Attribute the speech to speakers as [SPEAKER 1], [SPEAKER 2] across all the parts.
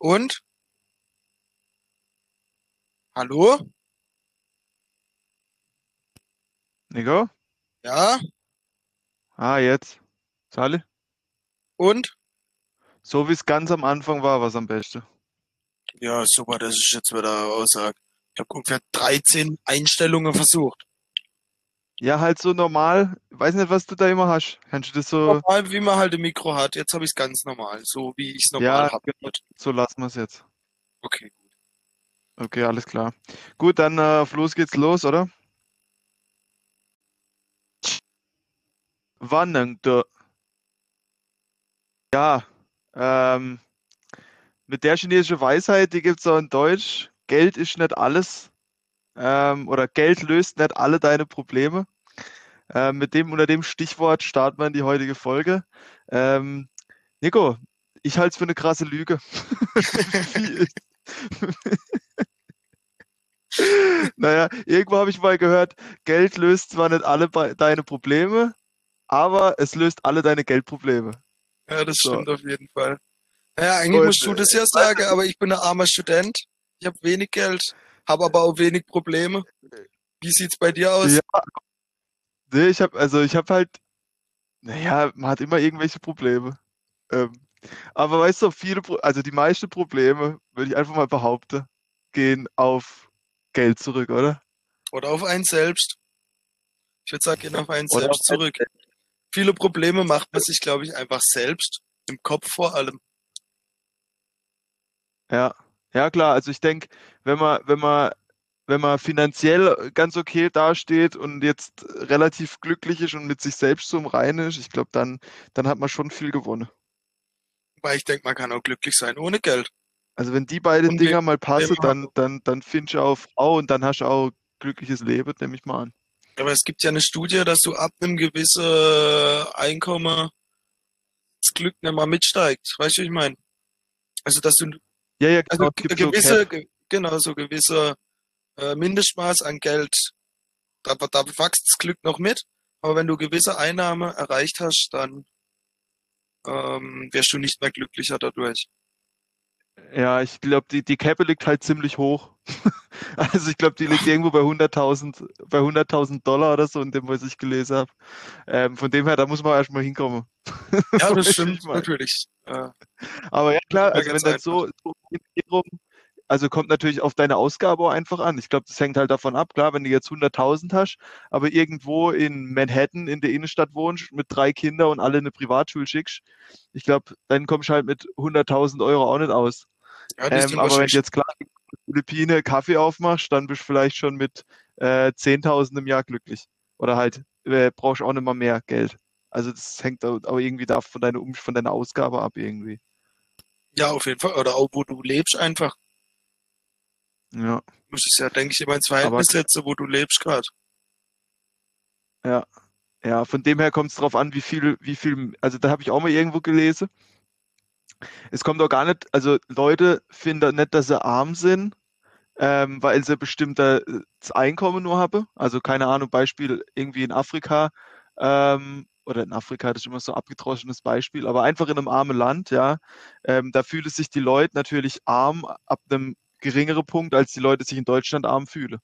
[SPEAKER 1] Und? Hallo?
[SPEAKER 2] Nico?
[SPEAKER 1] Ja?
[SPEAKER 2] Ah, jetzt. Sali?
[SPEAKER 1] Und?
[SPEAKER 2] So wie es ganz am Anfang war, was am besten.
[SPEAKER 1] Ja, super, das ist jetzt wieder Aussage. Ich habe ungefähr 13 Einstellungen versucht.
[SPEAKER 2] Ja, halt so normal. Weiß nicht, was du da immer hast. Kannst du das so.
[SPEAKER 1] Normal, wie man halt ein Mikro hat. Jetzt habe ich es ganz normal, so wie ich es normal
[SPEAKER 2] Ja,
[SPEAKER 1] habe.
[SPEAKER 2] genau. So lassen wir es jetzt.
[SPEAKER 1] Okay, gut.
[SPEAKER 2] Okay, alles klar. Gut, dann äh, auf los geht's los, oder? Wannende. Ja, ähm, mit der chinesischen Weisheit, die gibt's auch in Deutsch. Geld ist nicht alles. Ähm, oder Geld löst nicht alle deine Probleme. Ähm, mit dem, unter dem Stichwort starten wir in die heutige Folge. Ähm, Nico, ich halte es für eine krasse Lüge. Naja, irgendwo habe ich mal gehört, Geld löst zwar nicht alle deine Probleme, aber es löst alle deine Geldprobleme.
[SPEAKER 1] Ja, das
[SPEAKER 2] So.
[SPEAKER 1] stimmt auf jeden Fall. Naja, eigentlich
[SPEAKER 2] Und,
[SPEAKER 1] musst du das ja sagen, aber ich bin ein armer Student. Ich habe wenig Geld, habe aber auch wenig Probleme. Wie sieht's bei dir aus?
[SPEAKER 2] Ja, nee, ich habe also ich habe halt, naja, man hat immer irgendwelche Probleme. Ähm, aber weißt du, viele, also die meisten Probleme, würde ich einfach mal behaupten, gehen auf Geld zurück, oder?
[SPEAKER 1] Oder auf einen selbst. Ich würde sagen, gehen auf einen
[SPEAKER 2] Oder
[SPEAKER 1] selbst
[SPEAKER 2] auf einen
[SPEAKER 1] zurück. Viele Probleme macht man sich, glaube ich, einfach selbst. Im Kopf vor allem.
[SPEAKER 2] Ja, ja klar. Also ich denke, wenn man, wenn man, wenn man finanziell ganz okay dasteht und jetzt relativ glücklich ist und mit sich selbst so im Reinen ist, ich glaube, dann, dann hat man schon viel gewonnen.
[SPEAKER 1] Weil ich denke, man kann auch glücklich sein ohne Geld.
[SPEAKER 2] Also wenn die beiden
[SPEAKER 1] Und
[SPEAKER 2] Dinger mal passen, dann, dann, dann findest du auch Frau und dann hast du auch glückliches Leben, nehme ich mal an.
[SPEAKER 1] Aber es gibt ja eine Studie, dass du ab einem gewissen Einkommen das Glück nicht mal mitsteigt. Weißt du, wie ich meine? Also, dass du
[SPEAKER 2] Ja, ja,
[SPEAKER 1] Also
[SPEAKER 2] genau, es gibt so
[SPEAKER 1] gewisse, ge- genau, so gewisse äh, Mindestmaß an Geld, da, da wächst das Glück noch mit. Aber wenn du gewisse Einnahme erreicht hast, dann ähm, wirst du nicht mehr glücklicher dadurch.
[SPEAKER 2] Ja, ich glaube, die, die Cappe liegt halt ziemlich hoch. Also ich glaube, die liegt irgendwo bei 100.000, bei 100.000 Dollar oder so, in dem, was ich gelesen habe. Ähm, von dem her, da muss man erstmal hinkommen.
[SPEAKER 1] Ja, das stimmt natürlich.
[SPEAKER 2] Aber ja klar, also wenn dann so, so rum, also kommt natürlich auf deine Ausgabe auch einfach an. Ich glaube, das hängt halt davon ab. Klar, wenn du jetzt 100.000 hast, aber irgendwo in Manhattan in der Innenstadt wohnst mit drei Kindern und alle in eine Privatschule schickst, ich glaube, dann kommst du halt mit 100.000 Euro auch nicht aus.
[SPEAKER 1] ja,
[SPEAKER 2] Ähm, aber wenn du jetzt klar in den Philippinen Kaffee aufmachst, dann bist du vielleicht schon mit äh, 10.000 im Jahr glücklich. Oder halt äh, brauchst auch nicht mal mehr Geld. Also das hängt auch irgendwie da von deiner, Um- von deiner Ausgabe ab irgendwie.
[SPEAKER 1] ja, auf jeden Fall. Oder auch, wo du lebst einfach.
[SPEAKER 2] Ja.
[SPEAKER 1] Du musst es ja, denke ich, immer ins Verhältnis setzen, wo du lebst gerade.
[SPEAKER 2] Ja, ja, von dem her kommt es drauf an, wie viel, wie viel, also da habe ich auch mal irgendwo gelesen. Es kommt auch gar nicht, also Leute finden nicht, dass sie arm sind, ähm, weil sie bestimmtes Einkommen nur haben. Also keine Ahnung, Beispiel irgendwie in Afrika, ähm, oder in Afrika, das ist immer so ein abgedroschenes Beispiel, aber einfach in einem armen Land, ja, ähm, da fühlen sich die Leute natürlich arm ab einem geringeren Punkt, als die Leute sich in Deutschland arm fühlen.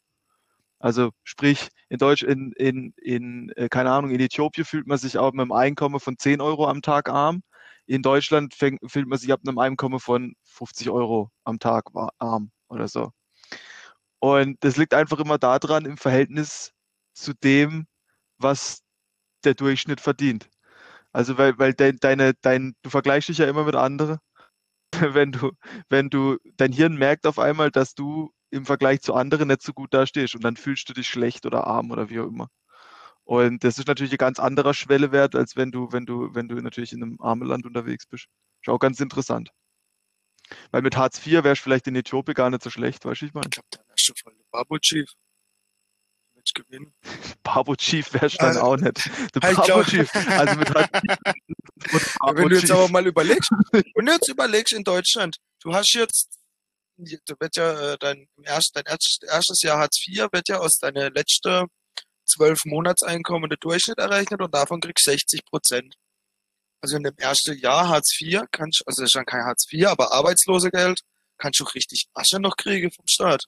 [SPEAKER 2] Also sprich, in Deutsch, in, in, in, äh, keine Ahnung, in Äthiopien fühlt man sich auch mit einem Einkommen von 10 Euro am Tag arm. In Deutschland fängt, fühlt man sich ab einem Einkommen von 50 Euro am Tag arm oder so. Und das liegt einfach immer daran im Verhältnis zu dem, was der Durchschnitt verdient. Also weil, weil de, deine, dein, du vergleichst dich ja immer mit anderen. Wenn du, wenn du, dein Hirn merkt auf einmal, dass du im Vergleich zu anderen nicht so gut dastehst und dann fühlst du dich schlecht oder arm oder wie auch immer. Und das ist natürlich ein ganz anderer Schwellewert, als wenn du, wenn du, wenn du natürlich in einem armen Land unterwegs bist. Ist auch ganz interessant. Weil mit Hartz IV wärst du vielleicht in Äthiopien gar nicht so schlecht, weißt du, ich meine.
[SPEAKER 1] Ich glaube, da wärst du voll der Babu Chief. Wird gewinnen.
[SPEAKER 2] Bravo Chief wärst du dann
[SPEAKER 1] Ah,
[SPEAKER 2] auch nicht. Der
[SPEAKER 1] ich
[SPEAKER 2] Bravo
[SPEAKER 1] glaub-
[SPEAKER 2] Chief. Also mit IV.
[SPEAKER 1] Wenn du jetzt aber mal überlegst, wenn du jetzt überlegst in Deutschland, du hast jetzt, da wird ja äh, dein, erst, dein erst- erstes Jahr Hartz IV wird ja aus deiner letzten zwölf Monatseinkommen der Durchschnitt errechnet und davon kriegst du 60 Prozent. Also in dem ersten Jahr Hartz IV kannst, also das ist dann kein Hartz IV, aber Arbeitslosegeld kannst du richtig Asche noch kriegen vom Staat.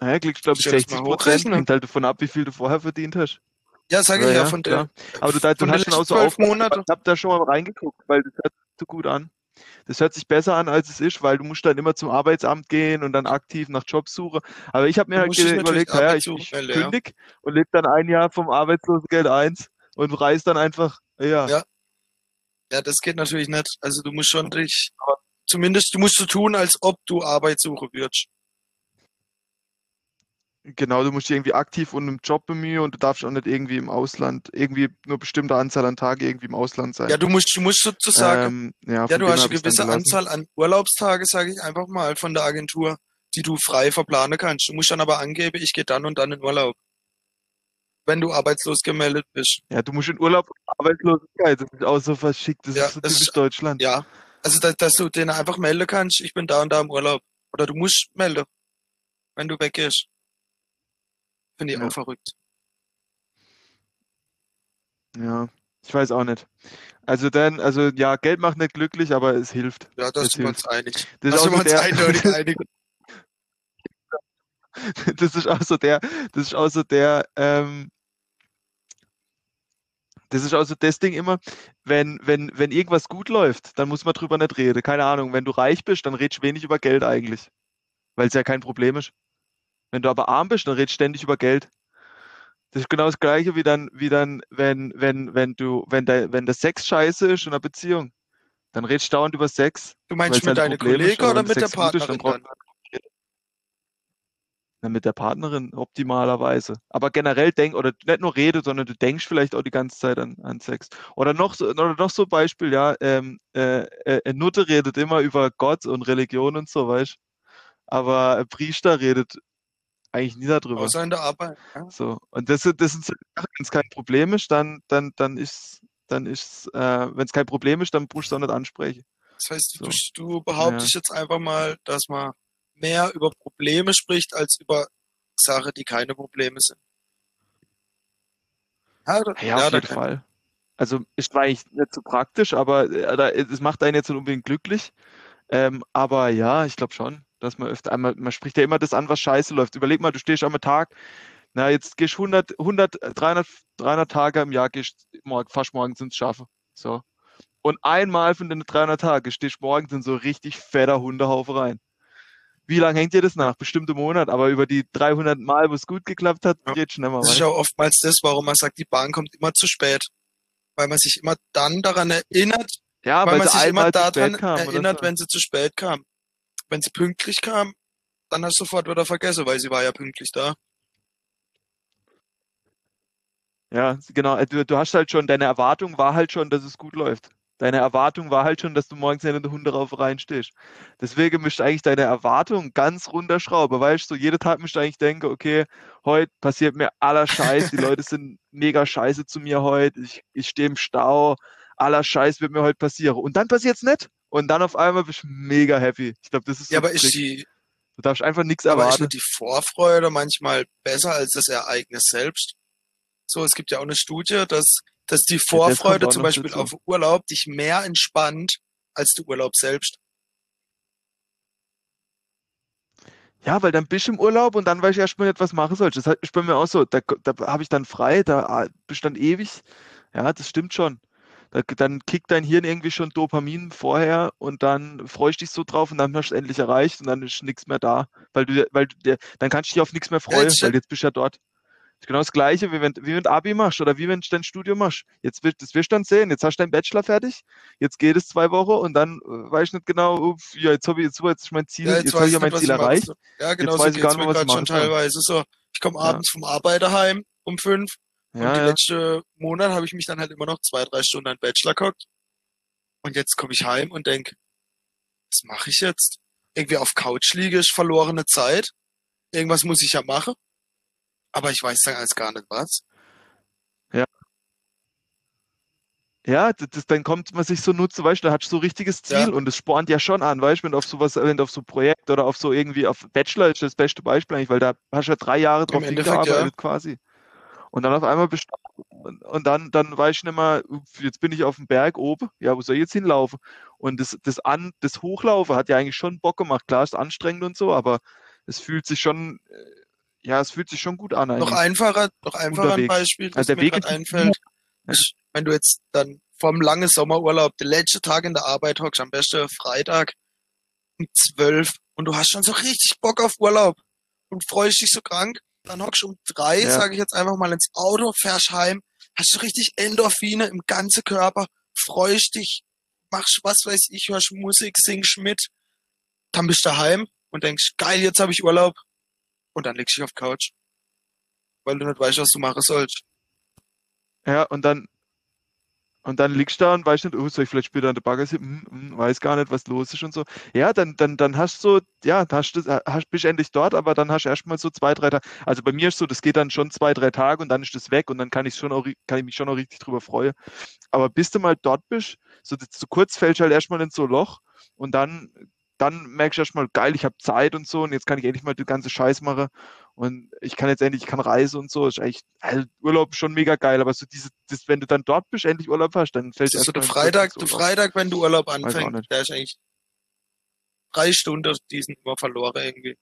[SPEAKER 2] Naja, kriegst glaube ich
[SPEAKER 1] Stell das
[SPEAKER 2] 60
[SPEAKER 1] mal
[SPEAKER 2] Prozent,
[SPEAKER 1] hochrechnen.
[SPEAKER 2] hängt halt davon ab, wie viel du vorher verdient hast.
[SPEAKER 1] Ja, sage ich
[SPEAKER 2] Ja,
[SPEAKER 1] ja,
[SPEAKER 2] ja,
[SPEAKER 1] von der,
[SPEAKER 2] klar. Aber du, da, du hast schon auch so Aufgaben,
[SPEAKER 1] Monate.
[SPEAKER 2] ich habe da schon mal reingeguckt, weil das hört sich so gut an. Das hört sich besser an, als es ist, weil du musst dann immer zum Arbeitsamt gehen und dann aktiv nach Jobs suchen. Aber ich habe mir halt überlegt,
[SPEAKER 1] Arbeit
[SPEAKER 2] ich, ich
[SPEAKER 1] ja.
[SPEAKER 2] kündig und lebe dann ein Jahr vom Arbeitslosengeld 1 und reise dann einfach, ja,
[SPEAKER 1] Ja. Ja, das geht natürlich nicht. Also du musst schon dich, zumindest du musst so tun, als ob du Arbeit suchen würdest.
[SPEAKER 2] Genau, du musst dich irgendwie aktiv um einen Job bemühen und du darfst auch nicht irgendwie im Ausland, irgendwie nur bestimmte Anzahl an Tagen irgendwie im Ausland sein.
[SPEAKER 1] Ja, du musst, du musst sozusagen,
[SPEAKER 2] Ähm, ja,
[SPEAKER 1] ja, du hast eine gewisse. Anzahl an Urlaubstage, sage ich einfach mal, von der Agentur, die du frei verplanen kannst. Du musst dann aber angeben, ich gehe dann und dann in Urlaub. Wenn du arbeitslos gemeldet bist.
[SPEAKER 2] Ja, du musst in Urlaub und Arbeitslosigkeit, das ist auch so verschickt, das
[SPEAKER 1] Ja,
[SPEAKER 2] ist so typisch
[SPEAKER 1] ist-
[SPEAKER 2] Deutschland.
[SPEAKER 1] Ja. Also, dass, dass du denen einfach melden kannst, ich bin da und da im Urlaub. Oder du musst melden, wenn du weggehst. Finde ich
[SPEAKER 2] Ja.
[SPEAKER 1] auch verrückt.
[SPEAKER 2] Ja, ich weiß auch nicht. Also dann, also ja, Geld macht nicht glücklich, aber es hilft.
[SPEAKER 1] Ja, da
[SPEAKER 2] Das
[SPEAKER 1] sind wir uns einig.
[SPEAKER 2] Das
[SPEAKER 1] Da sind
[SPEAKER 2] auch
[SPEAKER 1] wir
[SPEAKER 2] so
[SPEAKER 1] uns
[SPEAKER 2] der,
[SPEAKER 1] eindeutig einig.
[SPEAKER 2] das ist auch so der, das ist auch so der, ähm, das ist auch so das Ding immer, wenn, wenn, wenn irgendwas gut läuft, dann muss man drüber nicht reden. Keine Ahnung, wenn du reich bist, dann redest du wenig über Geld eigentlich, weil es ja kein Problem ist. Wenn du aber arm bist, dann redest du ständig über Geld. Das ist genau das Gleiche wie dann, wie dann, wenn, wenn, wenn du, wenn der, wenn der Sex scheiße ist in einer Beziehung, dann redest du dauernd über Sex.
[SPEAKER 1] Du meinst mit
[SPEAKER 2] ein
[SPEAKER 1] deinen Kollegen oder mit der
[SPEAKER 2] Sex gut ist, dann
[SPEAKER 1] Partnerin dann?
[SPEAKER 2] Na, mit der Partnerin optimalerweise. Aber generell denk, oder nicht nur rede, sondern du denkst vielleicht auch die ganze Zeit an, an Sex. Oder noch so, oder noch so ein Beispiel, ja, ähm, äh, äh, Nutte redet immer über Gott und Religion und so, weißt Aber ein Priester redet eigentlich nie darüber.
[SPEAKER 1] Außer in der Arbeit. Ja.
[SPEAKER 2] So. Und das, das sind Sachen, wenn es kein Problem ist, dann, dann, dann ist, dann ist, äh, wenn es kein Problem ist, dann musst du auch nicht ansprechen.
[SPEAKER 1] Das heißt,
[SPEAKER 2] So.
[SPEAKER 1] du, du behauptest jetzt einfach mal, dass man mehr über Probleme spricht, als über Sachen, die keine Probleme sind. Ja, da,
[SPEAKER 2] Ja, auf jeden Fall. Also ist eigentlich nicht so praktisch, aber äh, es macht einen jetzt nicht unbedingt glücklich. Ähm, aber ja, ich glaube schon, dass man öfter einmal, man spricht ja immer das an, was scheiße läuft. Überleg mal, du stehst am Tag, na, jetzt gehst 100, 100, 300, 300 Tage im Jahr, gehst morgen, fast morgens ins Schaffen. So. Und einmal von den 300 Tagen stehst morgens in so richtig fetter Hundehaufe rein. Wie lange hängt dir das nach? Bestimmte Monat, aber über die 300 Mal, wo es gut geklappt hat,
[SPEAKER 1] Ja.
[SPEAKER 2] geht schneller
[SPEAKER 1] Das ist ja oftmals das, warum man sagt, die Bahn kommt immer zu spät. Weil man sich immer dann daran erinnert,
[SPEAKER 2] Ja,
[SPEAKER 1] weil
[SPEAKER 2] weil
[SPEAKER 1] man sich immer daran
[SPEAKER 2] kam
[SPEAKER 1] erinnert,
[SPEAKER 2] so.
[SPEAKER 1] wenn sie zu spät kam. Wenn sie pünktlich kam, dann hast du sofort wieder vergessen, weil sie war ja pünktlich da.
[SPEAKER 2] Ja, genau. äh, Du, du hast halt schon, deine Erwartung war halt schon, dass es gut läuft. Deine Erwartung war halt schon, dass du morgens in der Hunderauferei stehst. Deswegen müsst eigentlich deine Erwartung ganz runterschrauben, weißt du, so jeden Tag müsst eigentlich denken, okay, heute passiert mir aller Scheiß, die Leute sind mega scheiße zu mir heute, ich, ich stehe im Stau, aller Scheiß wird mir heute passieren. Und dann passiert's nicht. Und dann auf einmal bist du mega happy. Ich glaube, das ist
[SPEAKER 1] Ja,
[SPEAKER 2] so
[SPEAKER 1] aber ist die,
[SPEAKER 2] Du darfst einfach nichts
[SPEAKER 1] aber ist
[SPEAKER 2] erwarten.
[SPEAKER 1] nicht die Vorfreude manchmal besser als das Ereignis selbst? So, es gibt ja auch eine Studie, dass, dass die Vorfreude
[SPEAKER 2] auch
[SPEAKER 1] zum Beispiel
[SPEAKER 2] dazu.
[SPEAKER 1] auf Urlaub dich mehr entspannt als der Urlaub selbst.
[SPEAKER 2] Ja, weil dann bist du im Urlaub und dann weiß ich erstmal nicht, was machen soll. Das ist bei mir auch so. Da, da habe ich dann frei, da ah, bist du dann ewig. Ja, das stimmt schon. Da, dann kickt dein Hirn irgendwie schon Dopamin vorher und dann freust du dich so drauf und dann hast du es endlich erreicht und dann ist nichts mehr da. Weil du, weil du, dann kannst du dich auf nichts mehr freuen,
[SPEAKER 1] jetzt
[SPEAKER 2] weil jetzt bist du ja dort. Das ist genau das Gleiche, wie wenn, wie wenn du Abi machst oder wie wenn du dein Studium machst. Jetzt wirst, das wirst du dann sehen. Jetzt hast du deinen Bachelor fertig. Jetzt geht es zwei Wochen und dann äh, weiß ich nicht genau, ups, ja, jetzt habe ich, jetzt, jetzt ist mein Ziel, jetzt, habe ich ja mein Ziel erreicht.
[SPEAKER 1] Ja, genau
[SPEAKER 2] Jetzt
[SPEAKER 1] so
[SPEAKER 2] weiß ich gar nicht was ich
[SPEAKER 1] gerade schon teilweise. So, ich komme
[SPEAKER 2] Ja.
[SPEAKER 1] abends vom Arbeiter heim um fünf und
[SPEAKER 2] Ja,
[SPEAKER 1] die
[SPEAKER 2] ja.
[SPEAKER 1] letzte Monat habe ich mich dann halt immer noch zwei, drei Stunden an Bachelor geguckt. Und jetzt komme ich heim und denk, was mache ich jetzt? Irgendwie auf Couch liege ich, verlorene Zeit. Irgendwas muss ich ja machen. Aber ich weiß dann alles gar nicht was.
[SPEAKER 2] Ja, das, das, dann kommt man sich so nutze, weißt du, da hast du so ein richtiges Ziel
[SPEAKER 1] Ja.
[SPEAKER 2] und es spornt ja schon an, weißt du, wenn du auf sowas, wenn du auf so ein Projekt oder auf so irgendwie, auf Bachelor ist das beste Beispiel eigentlich, weil da hast du ja drei Jahre drauf hingearbeitet quasi. Und dann auf einmal bist und, dann, dann weiß ich nicht mehr, jetzt bin ich auf dem Berg oben, ja, wo soll ich jetzt hinlaufen? Und das, das, An, das Hochlaufen hat ja eigentlich schon Bock gemacht. Klar, ist anstrengend und so, aber es fühlt sich schon, äh, ja, es fühlt sich schon gut an.
[SPEAKER 1] Noch einfacher, noch einfacher ein Beispiel, das also der mir gerade einfällt, ja. wenn du jetzt dann vom langen Sommerurlaub, der letzte Tag in der Arbeit hockst, am besten Freitag um zwölf und du hast schon so richtig Bock auf Urlaub und freust dich so krank, dann hockst du um drei, ja. sage ich jetzt einfach mal, ins Auto, fährst heim, hast du richtig Endorphine im ganzen Körper, freust dich, machst was weiß ich, hörst Musik, singst mit, dann bist du daheim und denkst, geil, jetzt habe ich Urlaub und dann legst du dich auf Couch, weil du nicht weißt, was du machen sollst.
[SPEAKER 2] Ja, und dann und dann liegst du da und weißt nicht, oh, soll ich vielleicht später an der Bagger sitzen? Hm, hm, weiß gar nicht, was los ist und so. Ja, dann, dann, dann hast du so, ja, hast du, hast, bist endlich dort, aber dann hast du erstmal so zwei, drei Tage. Also bei mir ist so, das geht dann schon zwei, drei Tage und dann ist das weg und dann kann ich schon auch, kann ich mich schon auch richtig drüber freuen. Aber bis du mal dort bist, so, so kurz fällst du halt erstmal in so ein Loch und dann dann merkst du erstmal, geil, ich habe Zeit und so und jetzt kann ich endlich mal die ganze Scheiß machen und ich kann jetzt endlich, ich kann reisen und so. Ist eigentlich also Urlaub schon mega geil, aber so diese, das, wenn du dann dort bist, endlich Urlaub hast, dann fällt
[SPEAKER 1] es so der Freitag, der Freitag, wenn du Urlaub anfängst, der ist eigentlich drei Stunden die sind immer verloren irgendwie.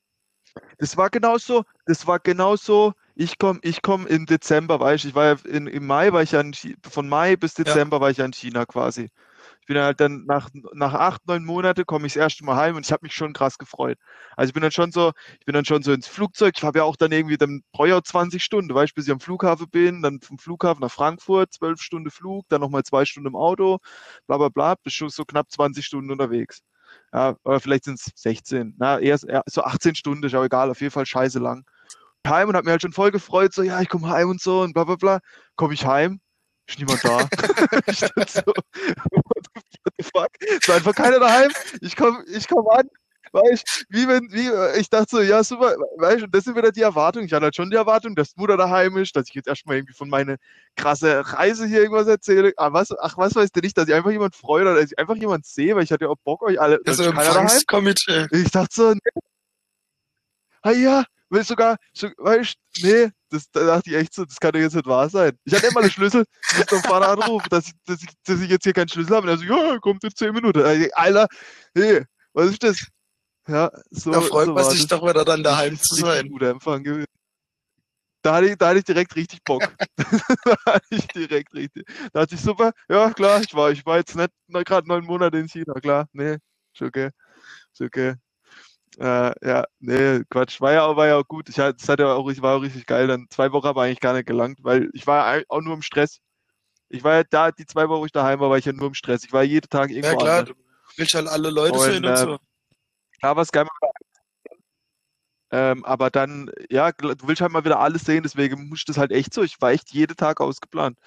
[SPEAKER 2] Das war genauso, das war genauso, ich komme ich komm im Dezember, weißt du, ich war ja in, im Mai war ich ja in, von Mai bis Dezember ja. war ich ja in China quasi. Ich bin halt dann nach, nach acht, neun Monaten komme ich das erste Mal heim und ich habe mich schon krass gefreut. Also ich bin dann schon so, ich bin dann schon so ins Flugzeug. Ich habe ja auch dann irgendwie, dann brauche 20 Stunden, weil ich bis ich am Flughafen bin, dann vom Flughafen nach Frankfurt, zwölf Stunden Flug, dann nochmal zwei Stunden im Auto, bla bla bla, bis schon so knapp 20 Stunden unterwegs. Ja, oder vielleicht sind es 16. Na, eher, eher so 18 Stunden, ist auch egal, auf jeden Fall scheiße lang. Heim und habe mir halt schon voll gefreut, so ja, ich komme heim und so und bla bla bla. Komme ich heim, ist niemand da. ich so, what the fuck? Ist einfach keiner daheim. Ich komme ich komm an, weißt wie wenn, wie, ich dachte so, ja, super, weißt und das sind wieder die Erwartungen. Ich hatte halt schon die Erwartung, dass Mutter daheim ist, dass ich jetzt erstmal irgendwie von meiner krasse Reise hier irgendwas erzähle. Aber was, ach, was weißt du nicht, dass ich einfach jemand freue oder dass ich einfach jemand sehe, weil ich hatte ja auch Bock, euch alle.
[SPEAKER 1] Also daheim.
[SPEAKER 2] Ich dachte so, nee. Ah ja, will sogar, so, weißt nee, das, da dachte ich echt so, das kann doch jetzt nicht wahr sein. Ich hatte immer einen Schlüssel, ich musste meinen Vater anrufen, dass ich, dass, ich, dass ich jetzt hier keinen Schlüssel habe. Und er so, ja, kommt in 10 Minuten. Alter, hey, was ist das? Ja, so.
[SPEAKER 1] Da freut so man sich doch wieder dann daheim zu sein.
[SPEAKER 2] Guter Empfang gewesen. Da hatte, ich, da hatte ich direkt richtig Bock. da hatte ich direkt richtig. Da hatte ich super, ja klar, ich war, ich war jetzt nicht gerade neun Monate in China, klar, nee, ist okay, ist okay. Äh, ja, nee, Quatsch. War ja, war ja auch gut. Ich, das hat ja auch, ich war auch richtig geil. Dann zwei Wochen aber eigentlich gar nicht gelangt, weil ich war auch nur im Stress. Ich war ja da, die zwei Wochen, wo ich daheim war, war ich ja nur im Stress. Ich war jeden Tag irgendwo. Ja,
[SPEAKER 1] klar, anders. du willst halt alle Leute und, sehen und äh, so.
[SPEAKER 2] Klar, was geil. Ähm, aber dann, ja, du willst halt mal wieder alles sehen, deswegen musste das halt echt so. Ich war echt jeden Tag ausgeplant.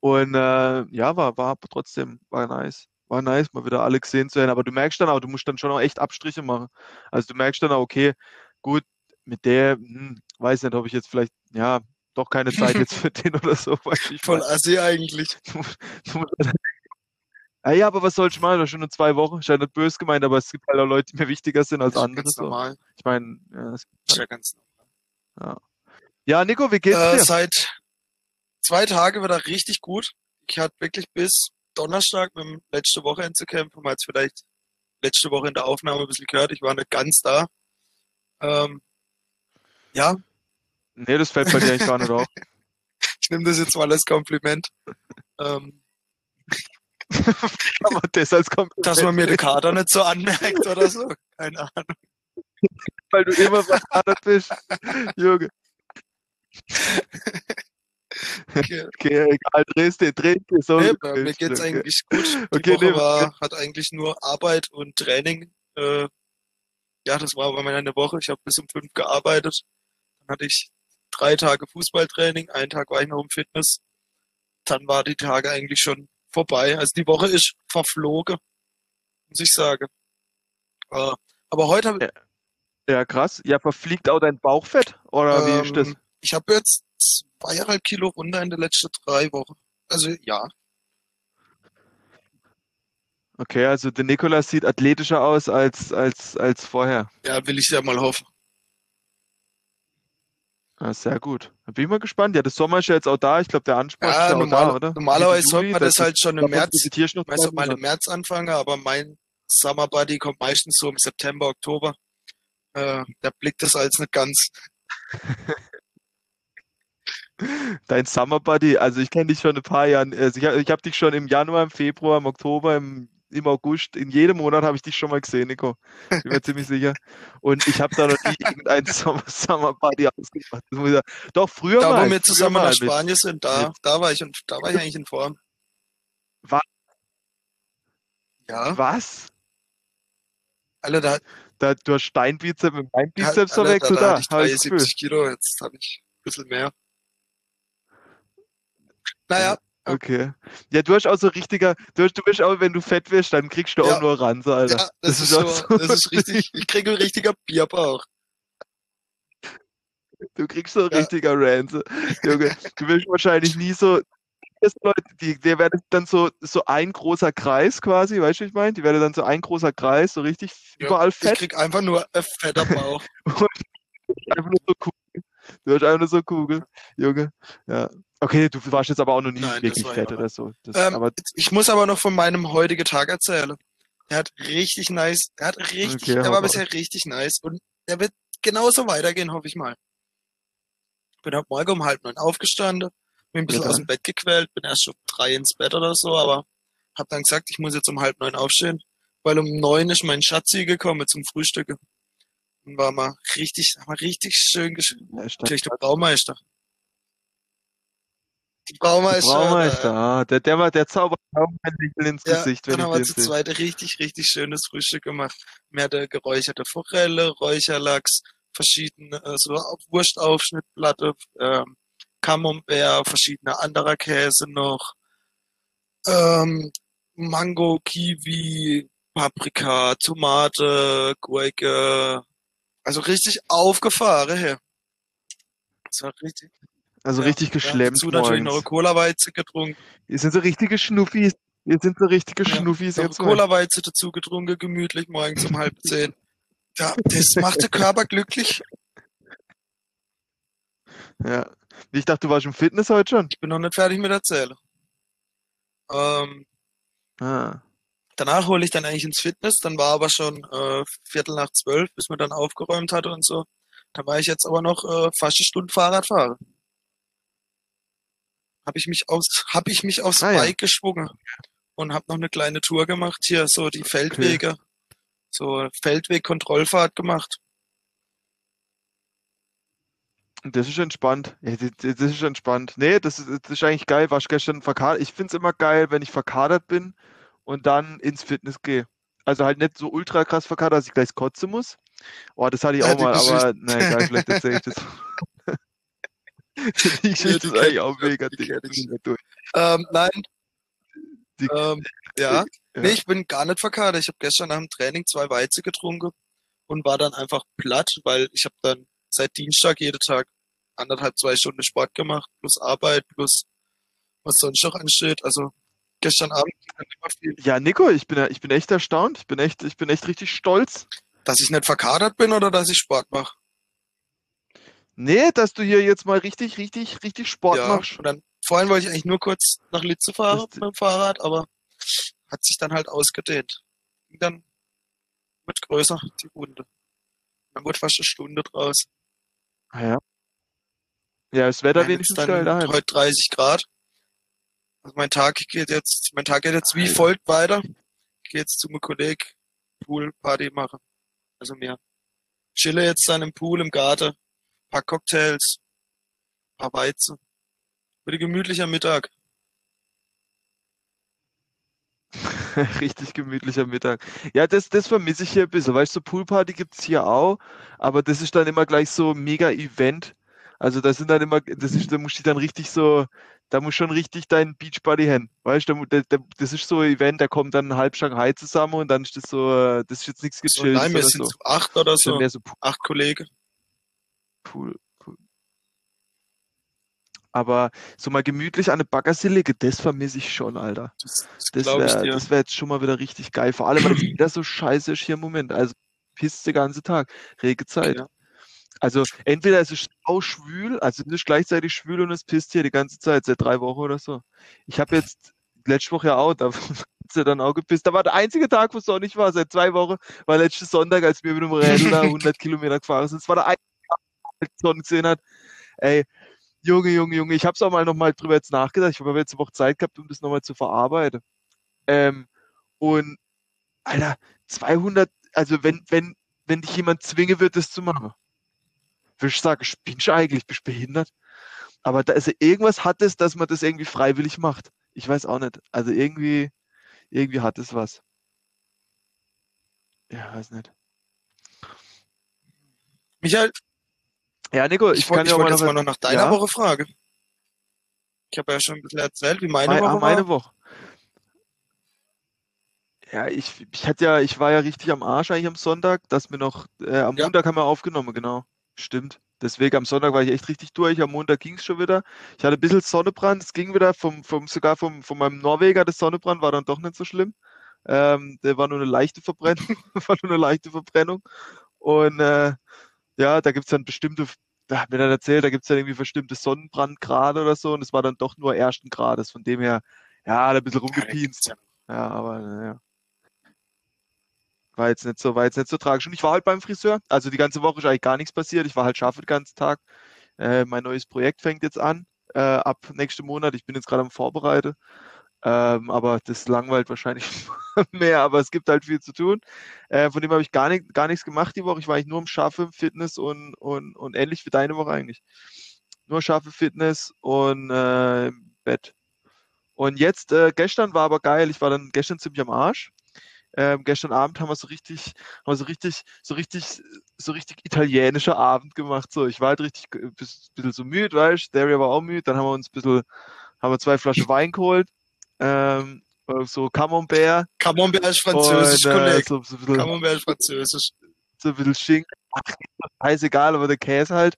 [SPEAKER 2] Und äh, ja, war, war trotzdem, war nice war nice, mal wieder alle gesehen zu haben. Aber du merkst dann auch, du musst dann schon auch echt Abstriche machen. Also du merkst dann auch, okay, gut, mit der, hm, weiß nicht, ob ich jetzt vielleicht, ja, doch keine Zeit jetzt für den oder so.
[SPEAKER 1] Ich Voll assi eigentlich.
[SPEAKER 2] ja, ja, aber was soll ich machen? Das schon in zwei Wochen. Ich nicht böse gemeint, aber es gibt halt auch Leute, die mir wichtiger sind als andere. Ganz
[SPEAKER 1] so. normal.
[SPEAKER 2] Ich meine, ja, das
[SPEAKER 1] ist ja ganz normal.
[SPEAKER 2] Ja. ja, Nico, wie geht's äh, dir?
[SPEAKER 1] Seit zwei Tagen wieder richtig gut. Ich hatte wirklich bis Donnerstag mit dem letzte Woche Einzelcamp, man hat es vielleicht letzte Woche in der Aufnahme ein bisschen gehört, ich war nicht ganz da. Ähm, ja.
[SPEAKER 2] Nee, das fällt bei dir eigentlich gar nicht auf.
[SPEAKER 1] ich nehme das jetzt mal als Kompliment. ähm,
[SPEAKER 2] Aber das als Kompliment.
[SPEAKER 1] Dass man mir die Kader nicht so anmerkt oder so. Keine Ahnung.
[SPEAKER 2] Weil du immer verkadert bist. Junge. Okay. okay, egal, drehst dir, drehst dir so.
[SPEAKER 1] Nee, mir geht's okay. eigentlich gut. Die okay, Woche nee, war, hat eigentlich nur Arbeit und Training. Äh, ja, das war aber meine Woche. Ich habe bis um fünf gearbeitet. Dann hatte ich drei Tage Fußballtraining, einen Tag war ich noch im Fitness. Dann war die Tage eigentlich schon vorbei. Also die Woche ist verflogen, muss ich sagen. Äh, aber heute habe
[SPEAKER 2] ja. ja, krass. Ja, verfliegt auch dein Bauchfett? Oder ähm, wie ist das? Ähm,
[SPEAKER 1] ich habe jetzt zweieinhalb Kilo runter in den letzten drei Wochen. Also ja.
[SPEAKER 2] Okay, also der Nikolas sieht athletischer aus als, als, als vorher.
[SPEAKER 1] Ja, will ich ja mal hoffen.
[SPEAKER 2] Ah, sehr gut. Da bin ich mal gespannt. Ja, der Sommer ist ja jetzt auch da. Ich glaube, der Anspruch ist
[SPEAKER 1] Ja,
[SPEAKER 2] ja auch
[SPEAKER 1] normal,
[SPEAKER 2] da, oder?
[SPEAKER 1] normalerweise sollte man das
[SPEAKER 2] das
[SPEAKER 1] halt schon im März, weiß mal im. März anfangen, aber mein Summer Buddy kommt meistens so im September, Oktober. Äh, der blickt das als nicht ganz.
[SPEAKER 2] Dein Summer Buddy, also ich kenne dich schon ein paar Jahre. Also ich, hab- ich habe dich schon im Januar, im Februar, im Oktober, im, im August, in jedem Monat habe ich dich schon mal gesehen, Nico. Bin mir ziemlich sicher. Und ich habe da noch nie irgendeinen Summer, Summer Buddy ausgemacht. Ich. Doch, früher
[SPEAKER 1] Da, wo
[SPEAKER 2] mal.
[SPEAKER 1] wir
[SPEAKER 2] früher
[SPEAKER 1] zusammen
[SPEAKER 2] mal
[SPEAKER 1] nach Spanien sind, da, da war ich da war ich eigentlich in Form.
[SPEAKER 2] wa-
[SPEAKER 1] Ja,
[SPEAKER 2] was?
[SPEAKER 1] alle da,
[SPEAKER 2] Da, du hast dein Bizeps mit meinem Bizeps
[SPEAKER 1] da,
[SPEAKER 2] verwechselt,
[SPEAKER 1] da
[SPEAKER 2] da,
[SPEAKER 1] hatte ich
[SPEAKER 2] habe ich das Gefühl.
[SPEAKER 1] 73 Kilo, jetzt habe ich ein bisschen mehr. Naja, ja,
[SPEAKER 2] Okay. Ja, du hast auch so richtiger, du, hast, du bist auch, wenn du fett wirst, dann kriegst du auch
[SPEAKER 1] ja,
[SPEAKER 2] nur Ranze, Alter.
[SPEAKER 1] ja,
[SPEAKER 2] Das
[SPEAKER 1] das
[SPEAKER 2] ist auch
[SPEAKER 1] so,
[SPEAKER 2] so,
[SPEAKER 1] das ist richtig, ich kriege ein richtiger Bierbauch.
[SPEAKER 2] du kriegst so
[SPEAKER 1] Ja,
[SPEAKER 2] richtiger Ranze. Junge, du wirst wahrscheinlich nie so, Leute, die, der wäre dann so, so ein großer Kreis quasi, weißt du, wie ich meine? Die wäre dann so ein großer Kreis, so richtig
[SPEAKER 1] ja,
[SPEAKER 2] überall
[SPEAKER 1] ich
[SPEAKER 2] fett
[SPEAKER 1] krieg einfach nur ein fetter Bauch.
[SPEAKER 2] einfach nur so Kugel. Du hast einfach nur so Kugel, Junge. Ja. Okay, du warst jetzt aber auch noch nie
[SPEAKER 1] Nein, das
[SPEAKER 2] wirklich
[SPEAKER 1] war
[SPEAKER 2] fett
[SPEAKER 1] ja.
[SPEAKER 2] oder so. Das,
[SPEAKER 1] Ähm,
[SPEAKER 2] aber
[SPEAKER 1] ich muss aber noch von meinem heutigen Tag erzählen. Er hat richtig nice, er hat richtig,
[SPEAKER 2] okay,
[SPEAKER 1] er war bisher richtig nice und er wird genauso weitergehen, hoffe ich mal. Bin heute Morgen um halb neun aufgestanden, bin ein
[SPEAKER 2] Ja,
[SPEAKER 1] bisschen aus dem. Bett gequält, bin erst um drei ins Bett oder so, aber hab dann gesagt, ich muss jetzt um halb neun aufstehen, weil um neun ist mein Schatzi gekommen zum Frühstücken. Und war mal richtig, mal richtig schön gesch
[SPEAKER 2] Ja, ist das
[SPEAKER 1] Natürlich der Braumeister. Die Braumeister,
[SPEAKER 2] Braumeister,
[SPEAKER 1] äh,
[SPEAKER 2] ah, der, der, war, der zaubert auch ein Lächeln ins
[SPEAKER 1] ja,
[SPEAKER 2] Gesicht, wenn
[SPEAKER 1] dann haben wir zu zweit richtig, richtig schönes Frühstück gemacht. Mir hatte geräucherte Forelle, Räucherlachs, verschiedene, so Wurstaufschnittplatte, ähm, Camembert, verschiedene anderer Käse noch, ähm, Mango, Kiwi, Paprika, Tomate, Gurke, also richtig aufgefahren, hey. Das war richtig,
[SPEAKER 2] Also
[SPEAKER 1] ja,
[SPEAKER 2] richtig geschlemmt
[SPEAKER 1] dazu natürlich noch eine. Cola-Weize getrunken.
[SPEAKER 2] Ihr sind so richtige Schnuffis. Ihr sind so richtige
[SPEAKER 1] Ja,
[SPEAKER 2] Schnuffis jetzt mal.
[SPEAKER 1] Cola-Weize dazu getrunken, gemütlich morgens um halb zehn. Ja, das macht den Körper glücklich.
[SPEAKER 2] Ja. Ich dachte, du warst im Fitness heute schon.
[SPEAKER 1] Ich bin noch nicht fertig mit erzählen. Ähm,
[SPEAKER 2] Ah.
[SPEAKER 1] danach hole ich dann eigentlich ins Fitness, dann war aber schon äh, Viertel nach zwölf, bis man dann aufgeräumt hatte und so. Da war ich jetzt aber noch äh, fast eine Stunde Fahrrad fahren. Habe ich mich aus, habe ich mich aufs
[SPEAKER 2] Ah ja,
[SPEAKER 1] Bike geschwungen und habe noch eine kleine Tour gemacht hier, so die
[SPEAKER 2] okay.
[SPEAKER 1] Feldwege, so Feldweg-Kontrollfahrt gemacht.
[SPEAKER 2] Das ist entspannt. Ja, das, ist entspannt. Nee, das ist, das ist eigentlich geil. Warst gestern verkadert. Ich finde es immer geil, wenn ich verkadert bin und dann ins Fitness gehe. Also halt nicht so ultra krass verkadert, dass ich gleich kotzen muss. Oh, das hatte ich
[SPEAKER 1] Ja,
[SPEAKER 2] auch
[SPEAKER 1] die
[SPEAKER 2] mal, aber na egal, vielleicht erzähle ich das. Die Geschichte ist eigentlich auch
[SPEAKER 1] ich,
[SPEAKER 2] mega durch.
[SPEAKER 1] Ähm, nein,
[SPEAKER 2] Die,
[SPEAKER 1] ähm, ja. Nee,
[SPEAKER 2] ja.
[SPEAKER 1] ich bin gar nicht verkadert. Ich habe gestern nach dem Training zwei Weizen getrunken und war dann einfach platt, weil ich habe dann seit Dienstag jeden Tag anderthalb, zwei Stunden Sport gemacht, plus Arbeit, plus was sonst noch ansteht. Also gestern Abend ging dann immer viel.
[SPEAKER 2] Ja, Nico, ich bin, ich bin echt erstaunt. Ich bin echt, ich bin echt richtig stolz.
[SPEAKER 1] Dass ich nicht verkadert bin oder dass ich Sport mache.
[SPEAKER 2] Nee, dass du hier jetzt mal richtig, richtig, richtig Sport
[SPEAKER 1] Ja,
[SPEAKER 2] machst.
[SPEAKER 1] und dann vorhin wollte ich eigentlich nur kurz nach Litze fahren
[SPEAKER 2] Das,
[SPEAKER 1] mit dem Fahrrad, aber hat sich dann halt ausgedehnt. Ging dann wird größer, die Runde. Dann wurde fast eine Stunde draus.
[SPEAKER 2] ah ja. Ja, das Wetter wenigstens geil
[SPEAKER 1] dann
[SPEAKER 2] daheim.
[SPEAKER 1] heute 30 Grad. Also mein Tag geht jetzt, mein Tag geht jetzt wie
[SPEAKER 2] Alter.
[SPEAKER 1] folgt weiter. Ich gehe jetzt zu meinem Kollegen Pool Party machen. Also mir chille jetzt dann im Pool, im Garten, paar Cocktails, paar Weizen. Ein gemütlicher Mittag.
[SPEAKER 2] Richtig gemütlicher Mittag. Ja, das, das vermisse ich hier ein bisschen. Weißt du, so Poolparty gibt's hier auch, aber das ist dann immer gleich so mega Event. Also das sind dann immer, das ist, da musst du dann richtig so, da muss schon richtig dein Beachbody hin. Weißt du, da da- da- das ist so ein Event, da kommt dann halb Shanghai zusammen und dann ist das so, das ist jetzt nichts
[SPEAKER 1] So,
[SPEAKER 2] gechilltes
[SPEAKER 1] nein, wir sind
[SPEAKER 2] so.
[SPEAKER 1] zu acht oder so.
[SPEAKER 2] mehr so
[SPEAKER 1] Acht Kollegen.
[SPEAKER 2] Pool, Pool. Aber so mal gemütlich an eine Baggersee liegen, das vermisse ich schon, Alter.
[SPEAKER 1] Das, das
[SPEAKER 2] Das wäre, wäre jetzt schon mal wieder richtig geil. Vor allem, weil das Wetter so scheiße ist hier im Moment. Also pisst den ganzen Tag. Regezeit.
[SPEAKER 1] Ja.
[SPEAKER 2] Also entweder ist es auch schwül, also es ist gleichzeitig schwül und es pisst hier die ganze Zeit, seit drei Wochen oder so. Ich habe jetzt letzte Woche ja auch, da hat sie dann auch gepisst. Da war der einzige Tag, wo es sonnig war, seit zwei Wochen, war letzten Sonntag, als wir mit dem Rädel da 100 Kilometer gefahren sind. Es war der einzige Sonne gesehen hat. Ey, Junge, Junge, Junge, ich habe es auch mal nochmal drüber jetzt nachgedacht. Ich habe jetzt eine Woche Zeit gehabt, um das nochmal zu verarbeiten. Ähm, und, Alter, 200, also wenn, wenn, wenn dich jemand zwingen wird, das zu machen, würde ich sagen, spinnst du eigentlich, bist behindert? Aber da ist also irgendwas hat es, dass man das irgendwie freiwillig macht. Ich weiß auch nicht. Also irgendwie, irgendwie hat es was. Ja, weiß nicht.
[SPEAKER 1] Michael,
[SPEAKER 2] Ja, Nico,
[SPEAKER 1] ich,
[SPEAKER 2] ich
[SPEAKER 1] wollte
[SPEAKER 2] ja
[SPEAKER 1] wollte
[SPEAKER 2] mal
[SPEAKER 1] jetzt
[SPEAKER 2] noch,
[SPEAKER 1] mal noch nach deiner
[SPEAKER 2] ja,
[SPEAKER 1] Woche fragen. Ich habe ja schon ein bisschen erzählt, wie meine
[SPEAKER 2] mei- ah,
[SPEAKER 1] Woche
[SPEAKER 2] meine
[SPEAKER 1] war.
[SPEAKER 2] Woche. Ja, ich, ich hatte ja, ich war ja richtig am Arsch eigentlich am Sonntag, dass wir noch, äh, am
[SPEAKER 1] Ja,
[SPEAKER 2] Montag haben wir aufgenommen, genau. Stimmt. Deswegen am Sonntag war ich echt richtig durch, am Montag ging es schon wieder. Ich hatte ein bisschen Sonnenbrand, es ging wieder, vom, vom, sogar vom, von meinem Norweger, das Sonnenbrand war dann doch nicht so schlimm. Ähm, der war nur eine leichte Verbrennung, war nur eine leichte Verbrennung. Und äh, ja, da gibt's dann bestimmte, da hat mir dann erzählt, da gibt's dann irgendwie bestimmte Sonnenbrandgrade oder so und es war dann doch nur ersten Grades. Von dem her, ja, hat ein bisschen
[SPEAKER 1] ja, da ja.
[SPEAKER 2] Ja, aber naja, war jetzt nicht so, war jetzt nicht so tragisch. Und ich war halt beim Friseur. Also die ganze Woche ist eigentlich gar nichts passiert. Ich war halt scharf den ganzen Tag. Äh, mein neues Projekt fängt jetzt an, äh, ab nächsten Monat. Ich bin jetzt gerade am Vorbereiten. Ähm, aber das langweilt wahrscheinlich mehr, aber es gibt halt viel zu tun. Äh, von dem habe ich gar, nicht, gar nichts gemacht die Woche. Ich war eigentlich nur im Schaffen, Fitness und, und, und ähnlich wie deine Woche eigentlich. Nur scharfe Fitness und äh, Bett. Und jetzt, äh, gestern war aber geil. Ich war dann gestern ziemlich am Arsch. Ähm, gestern Abend haben wir so richtig, haben wir so richtig, so richtig, so richtig italienischer Abend gemacht. So, ich war halt richtig ein bisschen so müde, weißt du, Daria war auch müde. Dann haben wir uns ein bisschen, haben wir zwei Flaschen Wein geholt. Ähm, so Camembert
[SPEAKER 1] Camembert ist
[SPEAKER 2] und
[SPEAKER 1] französisch,
[SPEAKER 2] äh,
[SPEAKER 1] Kollege.
[SPEAKER 2] so, so bisschen,
[SPEAKER 1] Camembert ist französisch.
[SPEAKER 2] so ein bisschen Schinken. Ach, scheißegal, aber der Käse halt.